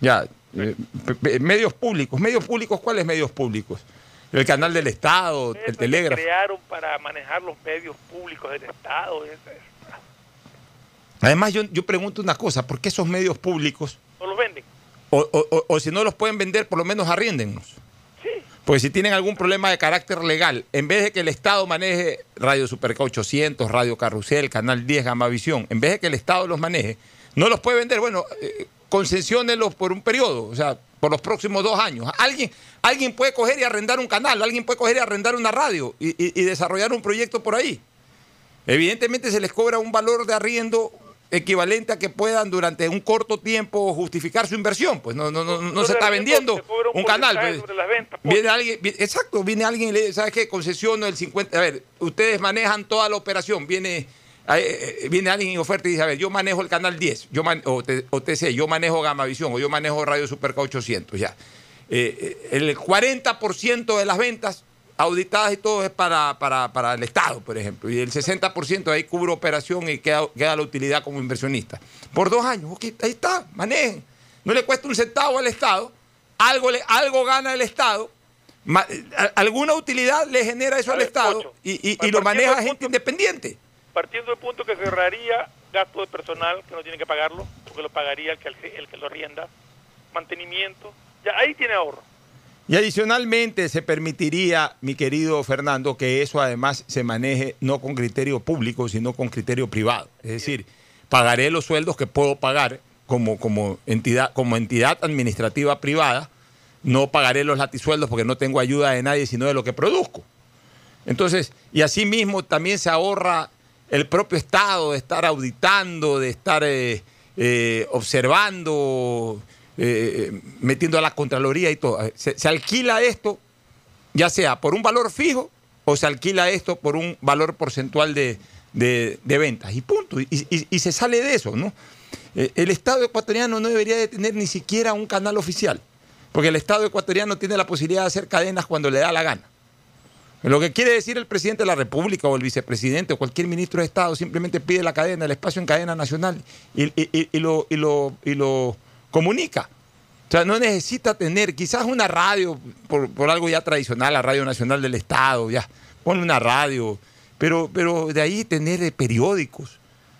Ya, eh, pe- medios públicos. ¿Medios públicos? ¿Cuáles medios públicos? El canal del Estado, el Eso que telégrafo. crearon para manejar los medios públicos del Estado. es- es- Además, yo, yo pregunto una cosa, ¿por qué esos medios públicos, no los venden. o, o- o- o si no los pueden vender, por lo menos arriéndennos? Porque si tienen algún problema de carácter legal, en vez de que el Estado maneje Radio Superca 800, Radio Carrusel, Canal 10, Gamavisión, en vez de que el Estado los maneje, no los puede vender. Bueno, eh, por un periodo, o sea, por los próximos dos años. Alguien, alguien puede coger y arrendar un canal, alguien puede coger y arrendar una radio y desarrollar un proyecto por ahí. Evidentemente se les cobra un valor de arriendo equivalente a que puedan durante un corto tiempo justificar su inversión. Pues no, no, no, no se está vendiendo un canal. pues. Las ventas. Viene alguien, exacto, viene alguien y le dice, ¿sabes qué? Concesiono el 50. A ver, ustedes manejan toda la operación. Viene, eh, eh, viene alguien y oferta y dice, a ver, yo manejo el canal 10, yo man- o TC, yo manejo Gamavisión, o yo manejo Radio Superca 800, ya. Eh, eh, el 40% de las ventas auditadas y todo es para, para, para el Estado, por ejemplo. Y el 60% ahí cubre operación y queda, queda la utilidad como inversionista. Por dos años, ok, ahí está, manejen. No le cuesta un centavo al Estado, algo, le, algo gana el Estado, ma- alguna utilidad le genera eso al Estado y, y- y lo maneja gente independiente. Partiendo del punto que cerraría gasto de personal, que no tiene que pagarlo, porque lo pagaría el que, el que lo rienda, mantenimiento, ya ahí tiene ahorro. Y adicionalmente se permitiría, mi querido Fernando, que eso además se maneje no con criterio público, sino con criterio privado. Es decir, pagaré los sueldos que puedo pagar como, como, entidad, como entidad administrativa privada, no pagaré los latisueldos porque no tengo ayuda de nadie, sino de lo que produzco. Entonces, y asimismo también se ahorra el propio Estado de estar auditando, de estar eh, eh, observando, eh, metiendo a la Contraloría y todo. Se, alquila esto, ya sea por un valor fijo o se alquila esto por un valor porcentual de, de- ventas. Y punto. Y, se sale de eso, ¿no? Eh, El Estado ecuatoriano no debería de tener ni siquiera un canal oficial, porque el Estado ecuatoriano tiene la posibilidad de hacer cadenas cuando le da la gana. Lo que quiere decir el presidente de la República o el vicepresidente o cualquier ministro de Estado simplemente pide la cadena, el espacio en cadena nacional y lo- y lo comunica. O sea, no necesita tener quizás una radio, por, por algo ya tradicional, la Radio Nacional del Estado, ya, ponle una radio, pero, pero de ahí tener eh, periódicos,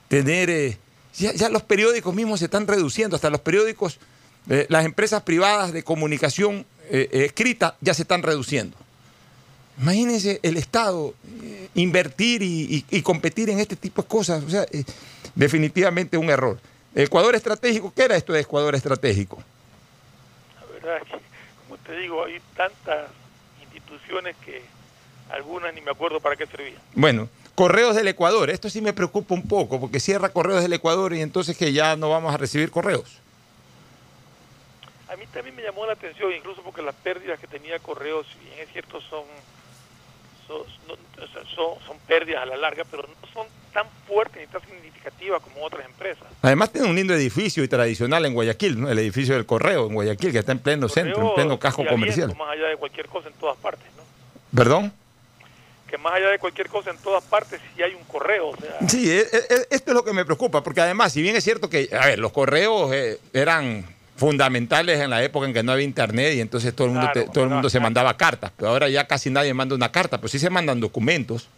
tener... eh, ya, los periódicos mismos se están reduciendo, hasta los periódicos, eh, las empresas privadas de comunicación escrita ya se están reduciendo. Imagínense el Estado invertir y, y- competir en este tipo de cosas. O sea, definitivamente un error. Ecuador estratégico, ¿qué era esto de Ecuador estratégico? La verdad es que, como te digo, hay tantas instituciones que algunas ni me acuerdo para qué servían. Bueno, Correos del Ecuador. Esto sí me preocupa un poco, porque cierra Correos del Ecuador y entonces que ya no vamos a recibir correos. A mí también me llamó la atención, incluso porque las pérdidas que tenía Correos, si bien es cierto, son, son, son, son pérdidas a la larga, pero no son tan fuertes ni tan significativas como otras empresas. Además tiene un lindo edificio y tradicional en Guayaquil, ¿no? el edificio del Correo en Guayaquil, que está en pleno centro, en pleno casco comercial. Más allá de cualquier cosa en todas partes, ¿no? ¿Perdón? Que más allá de cualquier cosa en todas partes sí hay un correo, o sea, Sí, e- e- esto es lo que me preocupa, porque además, si bien es cierto que, a ver, los correos eh, eran fundamentales en la época en que no había internet y entonces todo el mundo, te- todo el mundo se mandaba cartas, pero ahora ya casi nadie manda una carta, pues sí se mandan documentos.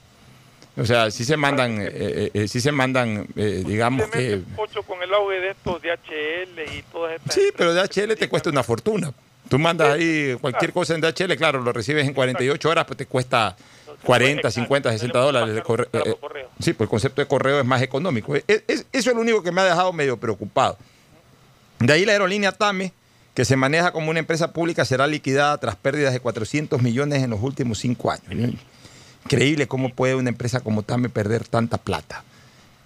O sea, sí se mandan, eh, eh, eh, sí se mandan, eh, digamos que... Pocho con el auge de estos DHL y todas estas... Sí, pero DHL te cuesta una fortuna. Tú mandas ahí cualquier cosa en DHL, claro, lo recibes en 48 horas, pues te cuesta 40, 50, 60 dólares. de corre- eh, eh, sí, pues el concepto de correo es más económico. Es- es- eso es lo único que me ha dejado medio preocupado. De ahí la aerolínea TAME, que se maneja como una empresa pública, será liquidada tras pérdidas de 400 millones en los últimos cinco años. Increíble cómo puede una empresa como TAME perder tanta plata.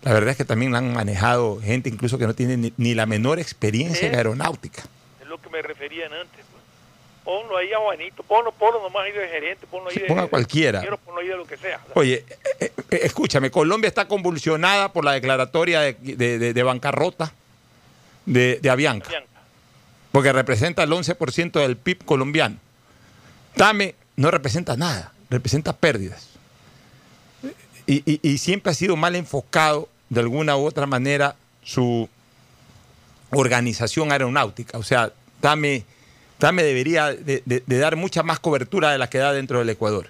La verdad es que también la han manejado gente incluso que no tiene ni, ni la menor experiencia en ¿Eh? aeronáutica. Es lo que me referían antes. pues. Ponlo ahí a Juanito, ponlo, ponlo nomás ahí de gerente, ponlo ahí Sí, de... ponga cualquiera. Quiero ponlo ahí de lo que sea. Oye, eh, eh, escúchame, Colombia está convulsionada por la declaratoria de, de- de- de bancarrota de, de Avianca, porque representa el 11% del PIB colombiano. TAME no representa nada, representa pérdidas. Y, siempre ha sido mal enfocado de alguna u otra manera su organización aeronáutica. O sea, TAME, TAME debería de, dar mucha más cobertura de la que da dentro del Ecuador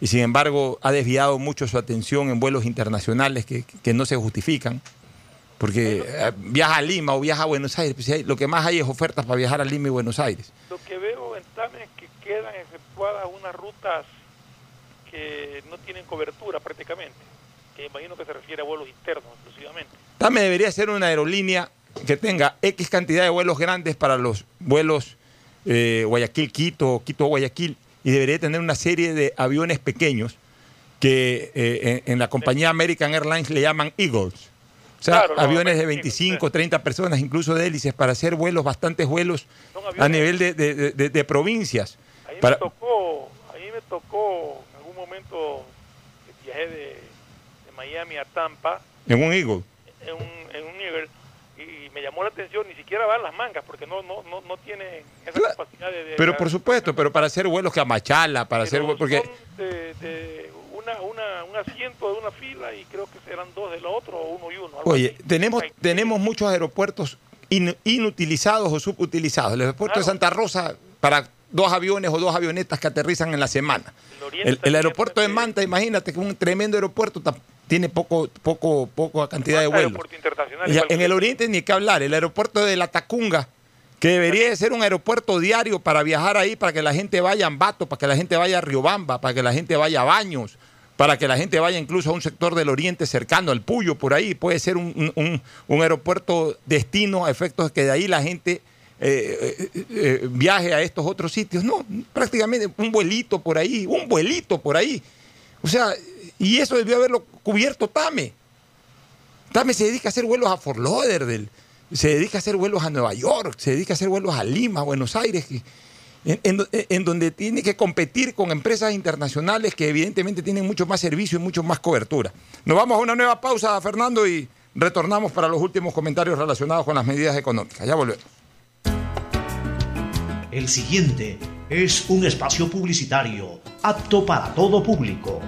y sin embargo ha desviado mucho su atención en vuelos internacionales que, que no se justifican, porque eh, viaja a Lima o viaja a Buenos Aires, pues, lo que más hay es ofertas para viajar a Lima y Buenos Aires. Lo que veo en TAME es que quedan efectuadas unas rutas que no tienen cobertura prácticamente, que imagino que se refiere a vuelos internos exclusivamente. TAME debería ser una aerolínea que tenga X cantidad de vuelos grandes para los vuelos eh, Guayaquil-Quito, Quito-Guayaquil, y debería tener una serie de aviones pequeños que eh, en, en la compañía American Airlines le llaman Eagles. O sea, Claro, aviones de 25, 25, 30 personas, incluso de hélices, para hacer vuelos, bastantes vuelos a nivel de, de- de- de- de provincias. Ahí Para- me tocó, me momento viajé de, de Miami a Tampa en un Eagle. en un, en un nivel y me llamó la atención ni siquiera ver las mangas porque no no no, no tiene esa capacidad de, de- Pero por supuesto, pero para hacer vuelos que a Machala, para hacer vuelos, porque de, de una, una, un asiento de una fila y creo que serán dos del otro o uno y uno. Oye, así. tenemos, tenemos muchos aeropuertos in- inutilizados o subutilizados. El aeropuerto de Santa Rosa para dos aviones o dos avionetas que aterrizan en la semana. El, el aeropuerto de Manta, imagínate que un tremendo aeropuerto tiene poco, poco, poca cantidad de vuelos. Ya, en el oriente ni que hablar, el aeropuerto de La Tacunga, que debería de ser un aeropuerto diario para viajar ahí, para que la gente vaya a Ambato, para que la gente vaya a Riobamba, para que la gente vaya a Baños, para que la gente vaya incluso a un sector del oriente cercano, al Puyo, por ahí, puede ser un, un- aeropuerto destino a efectos que de ahí la gente eh, eh, eh, viaje a estos otros sitios. No, prácticamente un vuelito por ahí, un vuelito por ahí. O sea, y eso debió haberlo cubierto Tame. Tame se dedica a hacer vuelos a Fort Lauderdale, se dedica a hacer vuelos a Nueva York, se dedica a hacer vuelos a Lima, a Buenos Aires, en- en donde tiene que competir con empresas internacionales que evidentemente tienen mucho más servicio y mucho más cobertura. Nos vamos a una nueva pausa, Fernando, y retornamos para los últimos comentarios relacionados con las medidas económicas. Ya volvemos. El siguiente es un espacio publicitario apto para todo público.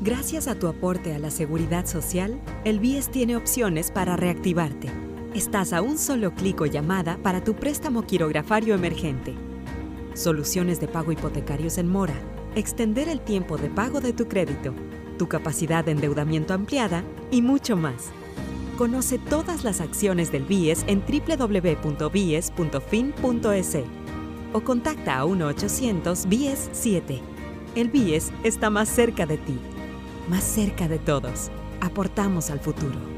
Gracias a tu aporte a la seguridad social, el BIES tiene opciones para reactivarte. Estás a un solo clic o llamada para tu préstamo quirografario emergente. Soluciones de pago hipotecarios en mora, extender el tiempo de pago de tu crédito, tu capacidad de endeudamiento ampliada y mucho más. Conoce todas las acciones del BIES en www.bies.fin.es o contacta a 1-800-BIES-7. El BIES está más cerca de ti, más cerca de todos. Aportamos al futuro.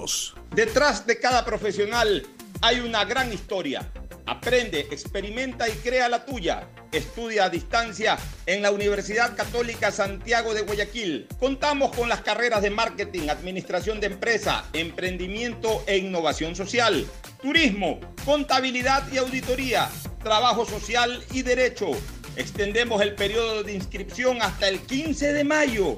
Detrás de cada profesional hay una gran historia. Aprende, experimenta y crea la tuya. Estudia a distancia en la Universidad Católica Santiago de Guayaquil. Contamos con las carreras de marketing, administración de empresa, emprendimiento e innovación social, turismo, contabilidad y auditoría, trabajo social y derecho. Extendemos el periodo de inscripción hasta el 15 de mayo.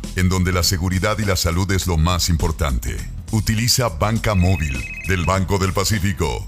en donde la seguridad y la salud es lo más importante, utiliza Banca Móvil del Banco del Pacífico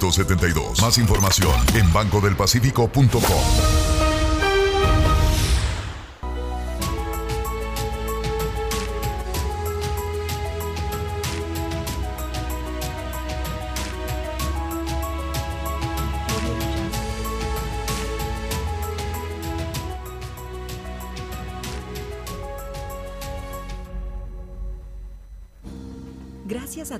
1972. Más información en bancodelpacifico.com.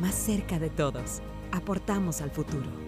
más cerca de todos. Aportamos al futuro.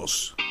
2.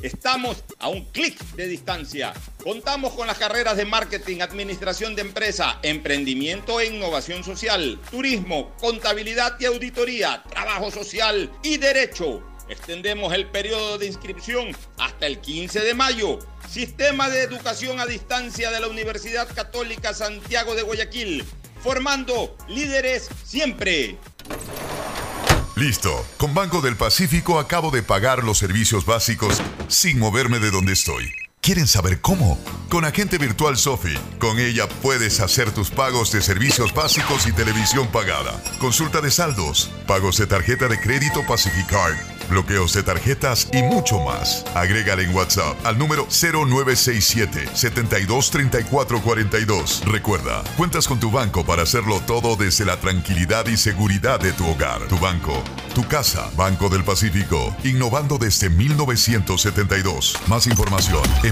Estamos a un clic de distancia. Contamos con las carreras de marketing, administración de empresa, emprendimiento e innovación social, turismo, contabilidad y auditoría, trabajo social y derecho. Extendemos el periodo de inscripción hasta el 15 de mayo. Sistema de Educación a Distancia de la Universidad Católica Santiago de Guayaquil, formando líderes siempre. Listo. Con Banco del Pacífico acabo de pagar los servicios básicos sin moverme de donde estoy. ¿Quieren saber cómo? Con Agente Virtual Sofi. Con ella puedes hacer tus pagos de servicios básicos y televisión pagada. Consulta de saldos, pagos de tarjeta de crédito Pacificard, bloqueos de tarjetas y mucho más. Agrégale en WhatsApp al número 0967 723442. Recuerda, cuentas con tu banco para hacerlo todo desde la tranquilidad y seguridad de tu hogar. Tu banco, tu casa, Banco del Pacífico, innovando desde 1972. Más información en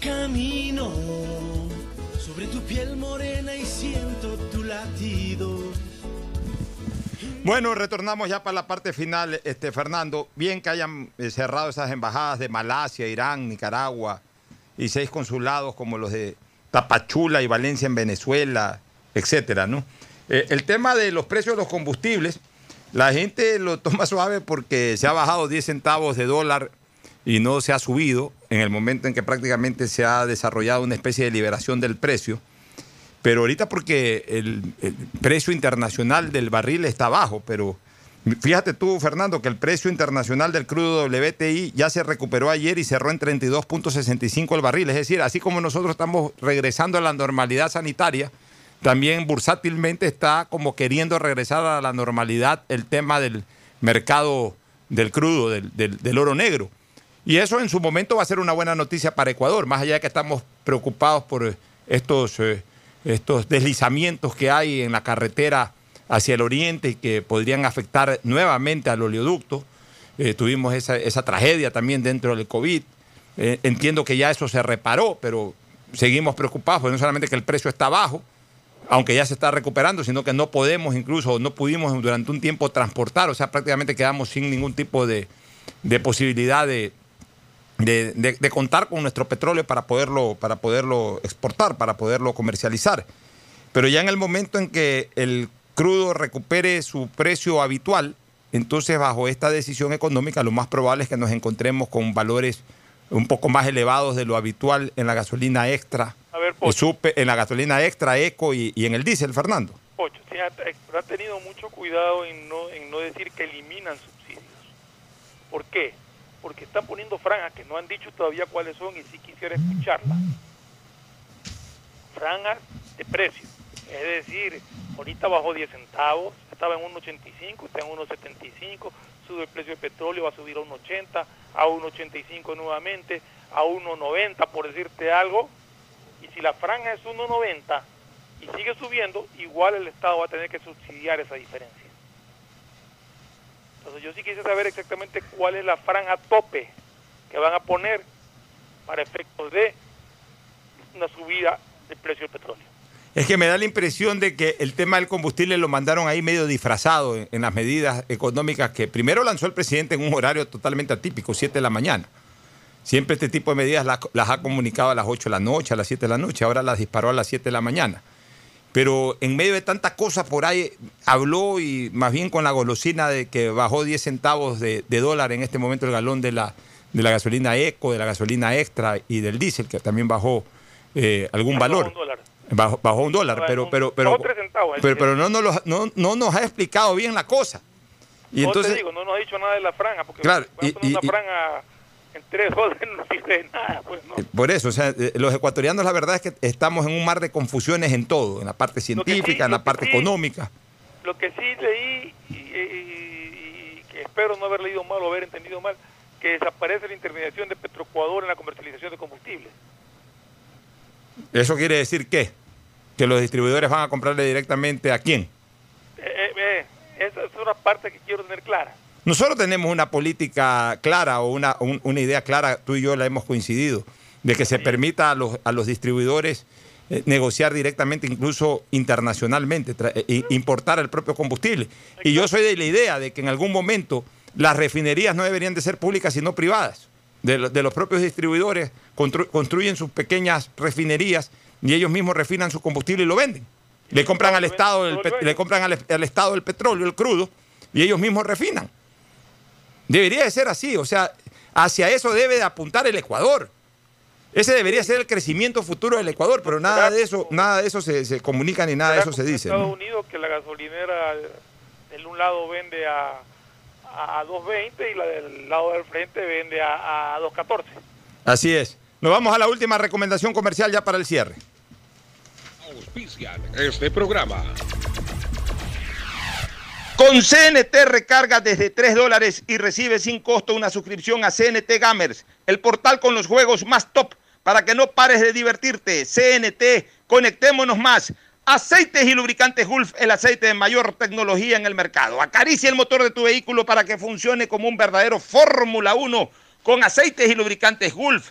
Camino sobre tu piel morena y siento tu latido. Bueno, retornamos ya para la parte final, este Fernando. Bien que hayan eh, cerrado esas embajadas de Malasia, Irán, Nicaragua y seis consulados como los de Tapachula y Valencia en Venezuela, etcétera, ¿no? Eh, el tema de los precios de los combustibles, la gente lo toma suave porque se ha bajado 10 centavos de dólar y no se ha subido en el momento en que prácticamente se ha desarrollado una especie de liberación del precio. Pero ahorita porque el, precio internacional del barril está bajo, pero fíjate tú, Fernando, que el precio internacional del crudo WTI ya se recuperó ayer y cerró en 32.65 el barril. Es decir, así como nosotros estamos regresando a la normalidad sanitaria, también bursátilmente está como queriendo regresar a la normalidad el tema del mercado del crudo, del- del oro negro. Y eso en su momento va a ser una buena noticia para Ecuador, más allá de que estamos preocupados por eh, estos, eh, estos deslizamientos que hay en la carretera hacia el oriente y que podrían afectar nuevamente al oleoducto. Eh, tuvimos esa, esa tragedia también dentro del COVID. Entiendo que ya eso se reparó, pero seguimos preocupados, porque no solamente que el precio está bajo, aunque ya se está recuperando, sino que no podemos incluso, no pudimos durante un tiempo transportar, o sea, prácticamente quedamos sin ningún tipo de, de posibilidad de, de, de- de contar con nuestro petróleo para poderlo, para poderlo exportar, para poderlo comercializar. Pero ya en el momento en que el crudo recupere su precio habitual, entonces bajo esta decisión económica lo más probable es que nos encontremos con valores un poco más elevados de lo habitual en la gasolina extra, ver, y supe- en la gasolina extra, eco y, y en el diésel, Fernando. Pocho, ha, ha tenido mucho cuidado en no, en no decir que eliminan subsidios. ¿Por qué? Porque están poniendo franjas que no han dicho todavía cuáles son y sí quisiera escucharlas. Franjas de precio. Es decir, ahorita bajó 10 centavos, estaba en 1.85, está en 1.75, sube el precio del petróleo, va a subir a 1.80, a 1.85 nuevamente, a 1.90 por decirte algo. Y si la franja es 1.90 y sigue subiendo, igual el Estado va a tener que subsidiar esa diferencia. Entonces yo sí quise saber exactamente cuál es la franja tope que van a poner para efectos de una subida del precio del petróleo. Es que me da la impresión de que el tema del combustible lo mandaron ahí medio disfrazado en, las medidas económicas que primero lanzó el presidente en un horario totalmente atípico, 7 de la mañana. Siempre este tipo de medidas las, las ha comunicado a las 8 de la noche, a las 7 de la noche, ahora las disparó a las 7 de la mañana. Pero en medio de tanta cosa por ahí habló y más bien con la golosina de que bajó 10 centavos de, de dólar en este momento el galón de la, de la gasolina eco, de la gasolina extra y del diésel, que también bajó eh, algún valor. Un dólar. Bajó, bajó un dólar, pero, pero, pero, Bajó tres centavos, pero, pero no, nos no, no nos ha explicado bien la cosa. Y no entonces, te digo, no nos ha dicho nada de la franja, porque Claro, y- una franja en 3 dólares no sirve de nada, pues no. eh, por eso, o sea, eh, los ecuatorianos la verdad es que estamos en un mar de confusiones en todo, en la parte científica, en la parte económica. Lo que sí leí, y, y- espero no haber leído mal o haber entendido mal, que desaparece la intermediación de Petroecuador en la comercialización de combustibles. ¿Eso quiere decir qué? Que los distribuidores van a comprarle directamente a quién. Eh, esa es una parte que quiero tener clara. Nosotros tenemos una política clara o una, un- una idea clara, tú y yo la hemos coincidido, de que se permita a los, a los distribuidores eh, negociar directamente, incluso internacionalmente, eh, importar el propio combustible. Y yo soy de la idea de que en algún momento las refinerías no deberían de ser públicas, sino privadas. De, lo- de los propios distribuidores constru- construyen sus pequeñas refinerías y ellos mismos refinan su combustible y lo venden. Le compran al Estado el, le compran al, al Estado el petróleo, el crudo, y ellos mismos refinan. Debería de ser así, o sea, Hacia eso debe de apuntar el Ecuador. Ese debería ser el crecimiento futuro del Ecuador, pero nada de eso, nada de eso se, se comunica ni nada de eso se dice. Estados ¿no? Unidos que la gasolinera del un lado vende a, a 2.20 y la del lado del frente vende a, a 2.14. Así es. Nos vamos a la última recomendación comercial ya para el cierre. Auspician este programa. Con CNT recarga desde 3 dólares y recibe sin costo una suscripción a CNT Gamers, el portal con los juegos más top para que no pares de divertirte. CNT, conectémonos más. Aceites y lubricantes Gulf, el aceite de mayor tecnología en el mercado. Acaricia el motor de tu vehículo para que funcione como un verdadero Fórmula 1 con aceites y lubricantes Gulf.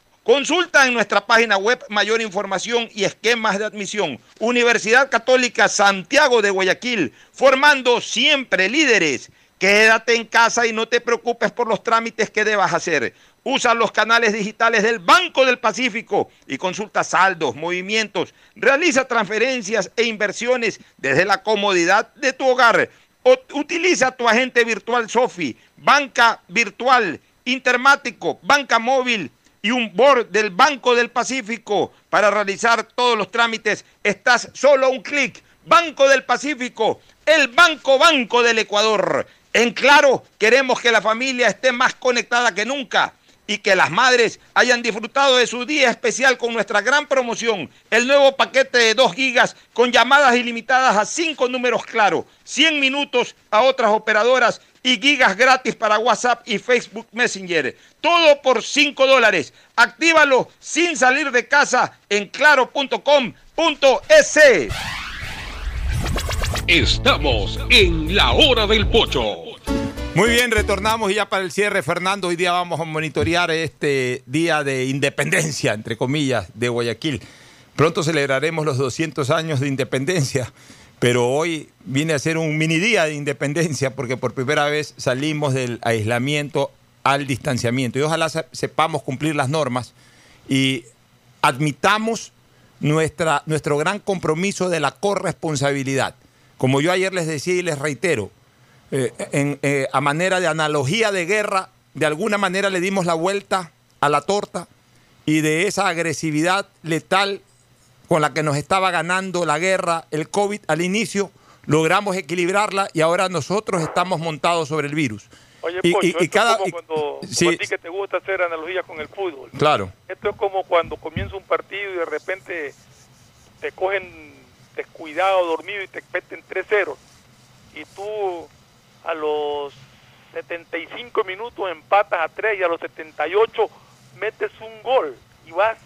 Consulta en nuestra página web mayor información y esquemas de admisión. Universidad Católica Santiago de Guayaquil, formando siempre líderes. Quédate en casa y no te preocupes por los trámites que debas hacer. Usa los canales digitales del Banco del Pacífico y consulta saldos, movimientos, realiza transferencias e inversiones desde la comodidad de tu hogar. Utiliza tu agente virtual Sofi, banca virtual, intermático, banca móvil y un board del Banco del Pacífico para realizar todos los trámites. Estás solo un clic. Banco del Pacífico, el Banco Banco del Ecuador. En claro, queremos que la familia esté más conectada que nunca y que las madres hayan disfrutado de su día especial con nuestra gran promoción, el nuevo paquete de 2 gigas con llamadas ilimitadas a 5 números claro, 100 minutos a otras operadoras y gigas gratis para WhatsApp y Facebook Messenger. Todo por 5 dólares. Actívalo sin salir de casa en claro.com.es. Estamos en la hora del pocho. Muy bien, retornamos y ya para el cierre, Fernando, hoy día vamos a monitorear este día de independencia, entre comillas, de Guayaquil. Pronto celebraremos los 200 años de independencia, pero hoy viene a ser un mini día de independencia porque por primera vez salimos del aislamiento al distanciamiento y ojalá sepamos cumplir las normas y admitamos nuestra, nuestro gran compromiso de la corresponsabilidad. Como yo ayer les decía y les reitero, eh, eh, a manera de analogía de guerra, de alguna manera le dimos la vuelta a la torta y de esa agresividad letal con la que nos estaba ganando la guerra, el COVID al inicio, logramos equilibrarla y ahora nosotros estamos montados sobre el virus. Oye, Y- Pocho, y- y esto cada- es como cuando sí. a ti que te gusta hacer analogías con el fútbol. Claro. Esto es como cuando comienza un partido y de repente te cogen descuidado, dormido y te meten 3-0. Y tú a los 75 minutos empatas a 3 y a los 78 metes un gol y vas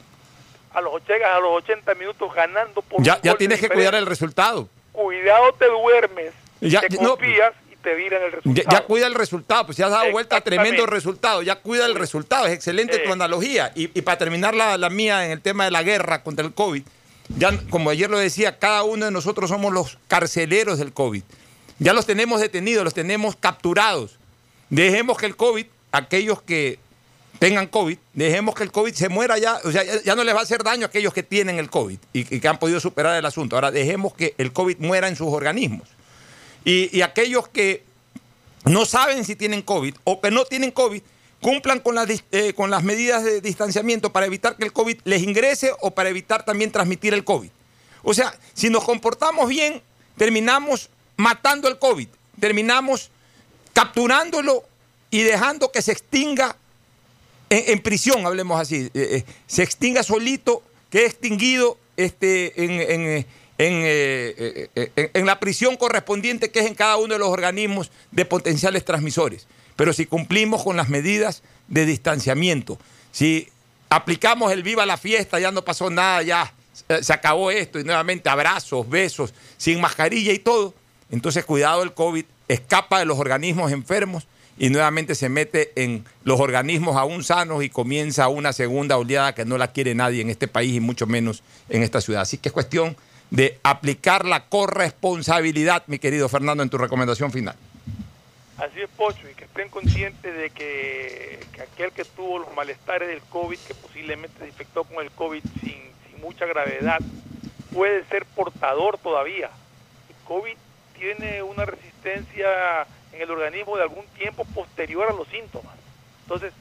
a los, llegas a los 80 minutos ganando por Ya, un ya gol tienes que cuidar el resultado. Cuidado te duermes, Ya- te confías te viran el Ya, resultado. ya cuida el resultado, pues ya has dado vuelta a tremendo resultado, ya cuida el resultado, es excelente tu Eh. analogía. Y, y para terminar la, la mía en el tema de la guerra contra el COVID, ya como ayer lo decía, cada uno de nosotros somos los carceleros del COVID. Ya los tenemos detenidos, los tenemos capturados. Dejemos que el COVID, aquellos que tengan COVID, dejemos que el COVID se muera ya, o sea, ya, ya no les va a hacer daño a aquellos que tienen el COVID y, y que han podido superar el asunto. Ahora dejemos que el COVID muera en sus organismos. Y, aquellos que no saben si tienen COVID o que no tienen COVID, cumplan con las, eh, con las medidas de distanciamiento para evitar que el COVID les ingrese o para evitar también transmitir el COVID. O sea, si nos comportamos bien, terminamos matando el COVID, terminamos capturándolo y dejando que se extinga en, prisión, hablemos así, eh, eh, se extinga solito, quede extinguido este, en, en, en, eh, eh, eh, en la prisión correspondiente que es en cada uno de los organismos de potenciales transmisores. Pero si cumplimos con las medidas de distanciamiento, si aplicamos el viva la fiesta, ya no pasó nada, ya se acabó esto y nuevamente abrazos, besos, sin mascarilla y todo, entonces cuidado el COVID escapa de los organismos enfermos y nuevamente se mete en los organismos aún sanos y comienza una segunda oleada que no la quiere nadie en este país y mucho menos en esta ciudad. Así que es cuestión de aplicar la corresponsabilidad, mi querido Fernando, en tu recomendación final. Así es, Pocho, y que estén conscientes de que, aquel que tuvo los malestares del COVID, que posiblemente se infectó con el COVID sin, sin mucha gravedad, puede ser portador todavía. El COVID tiene una resistencia en el organismo de algún tiempo posterior a los síntomas. Entonces,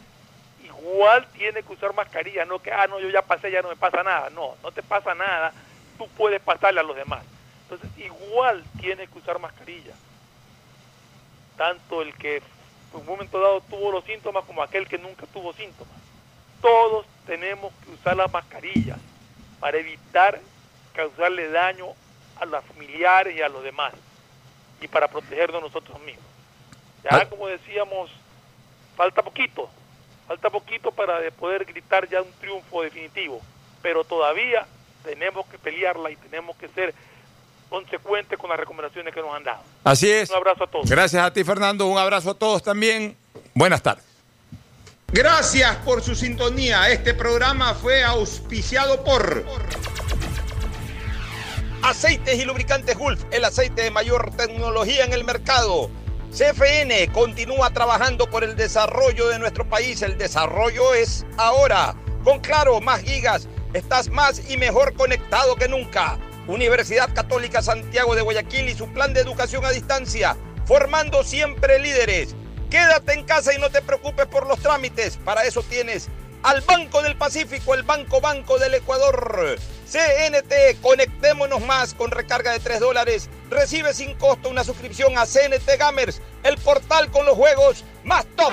igual tiene que usar mascarilla, no que, ah, no, yo ya pasé, ya no me pasa nada. No, no te pasa nada, tú puedes pasarle a los demás. Entonces, igual tiene que usar mascarilla tanto el que en un momento dado tuvo los síntomas como aquel que nunca tuvo síntomas. Todos tenemos que usar las mascarillas para evitar causarle daño a los familiares y a los demás y para protegernos nosotros mismos. Ya como decíamos, falta poquito, falta poquito para poder gritar ya un triunfo definitivo, pero todavía tenemos que pelearla y tenemos que ser consecuente con las recomendaciones que nos han dado. Así es. Un abrazo a todos. Gracias a ti, Fernando. Un abrazo a todos también. Buenas tardes. Gracias por su sintonía. Este programa fue auspiciado por Aceites y Lubricantes Gulf, el aceite de mayor tecnología en el mercado. CFN continúa trabajando por el desarrollo de nuestro país. El desarrollo es ahora. Con Claro, más gigas, estás más y mejor conectado que nunca. Universidad Católica Santiago de Guayaquil y su plan de educación a distancia, formando siempre líderes. Quédate en casa y no te preocupes por los trámites. Para eso tienes al Banco del Pacífico, el Banco Banco del Ecuador. CNT, conectémonos más con recarga de 3 dólares. Recibe sin costo una suscripción a CNT Gamers, el portal con los juegos más top.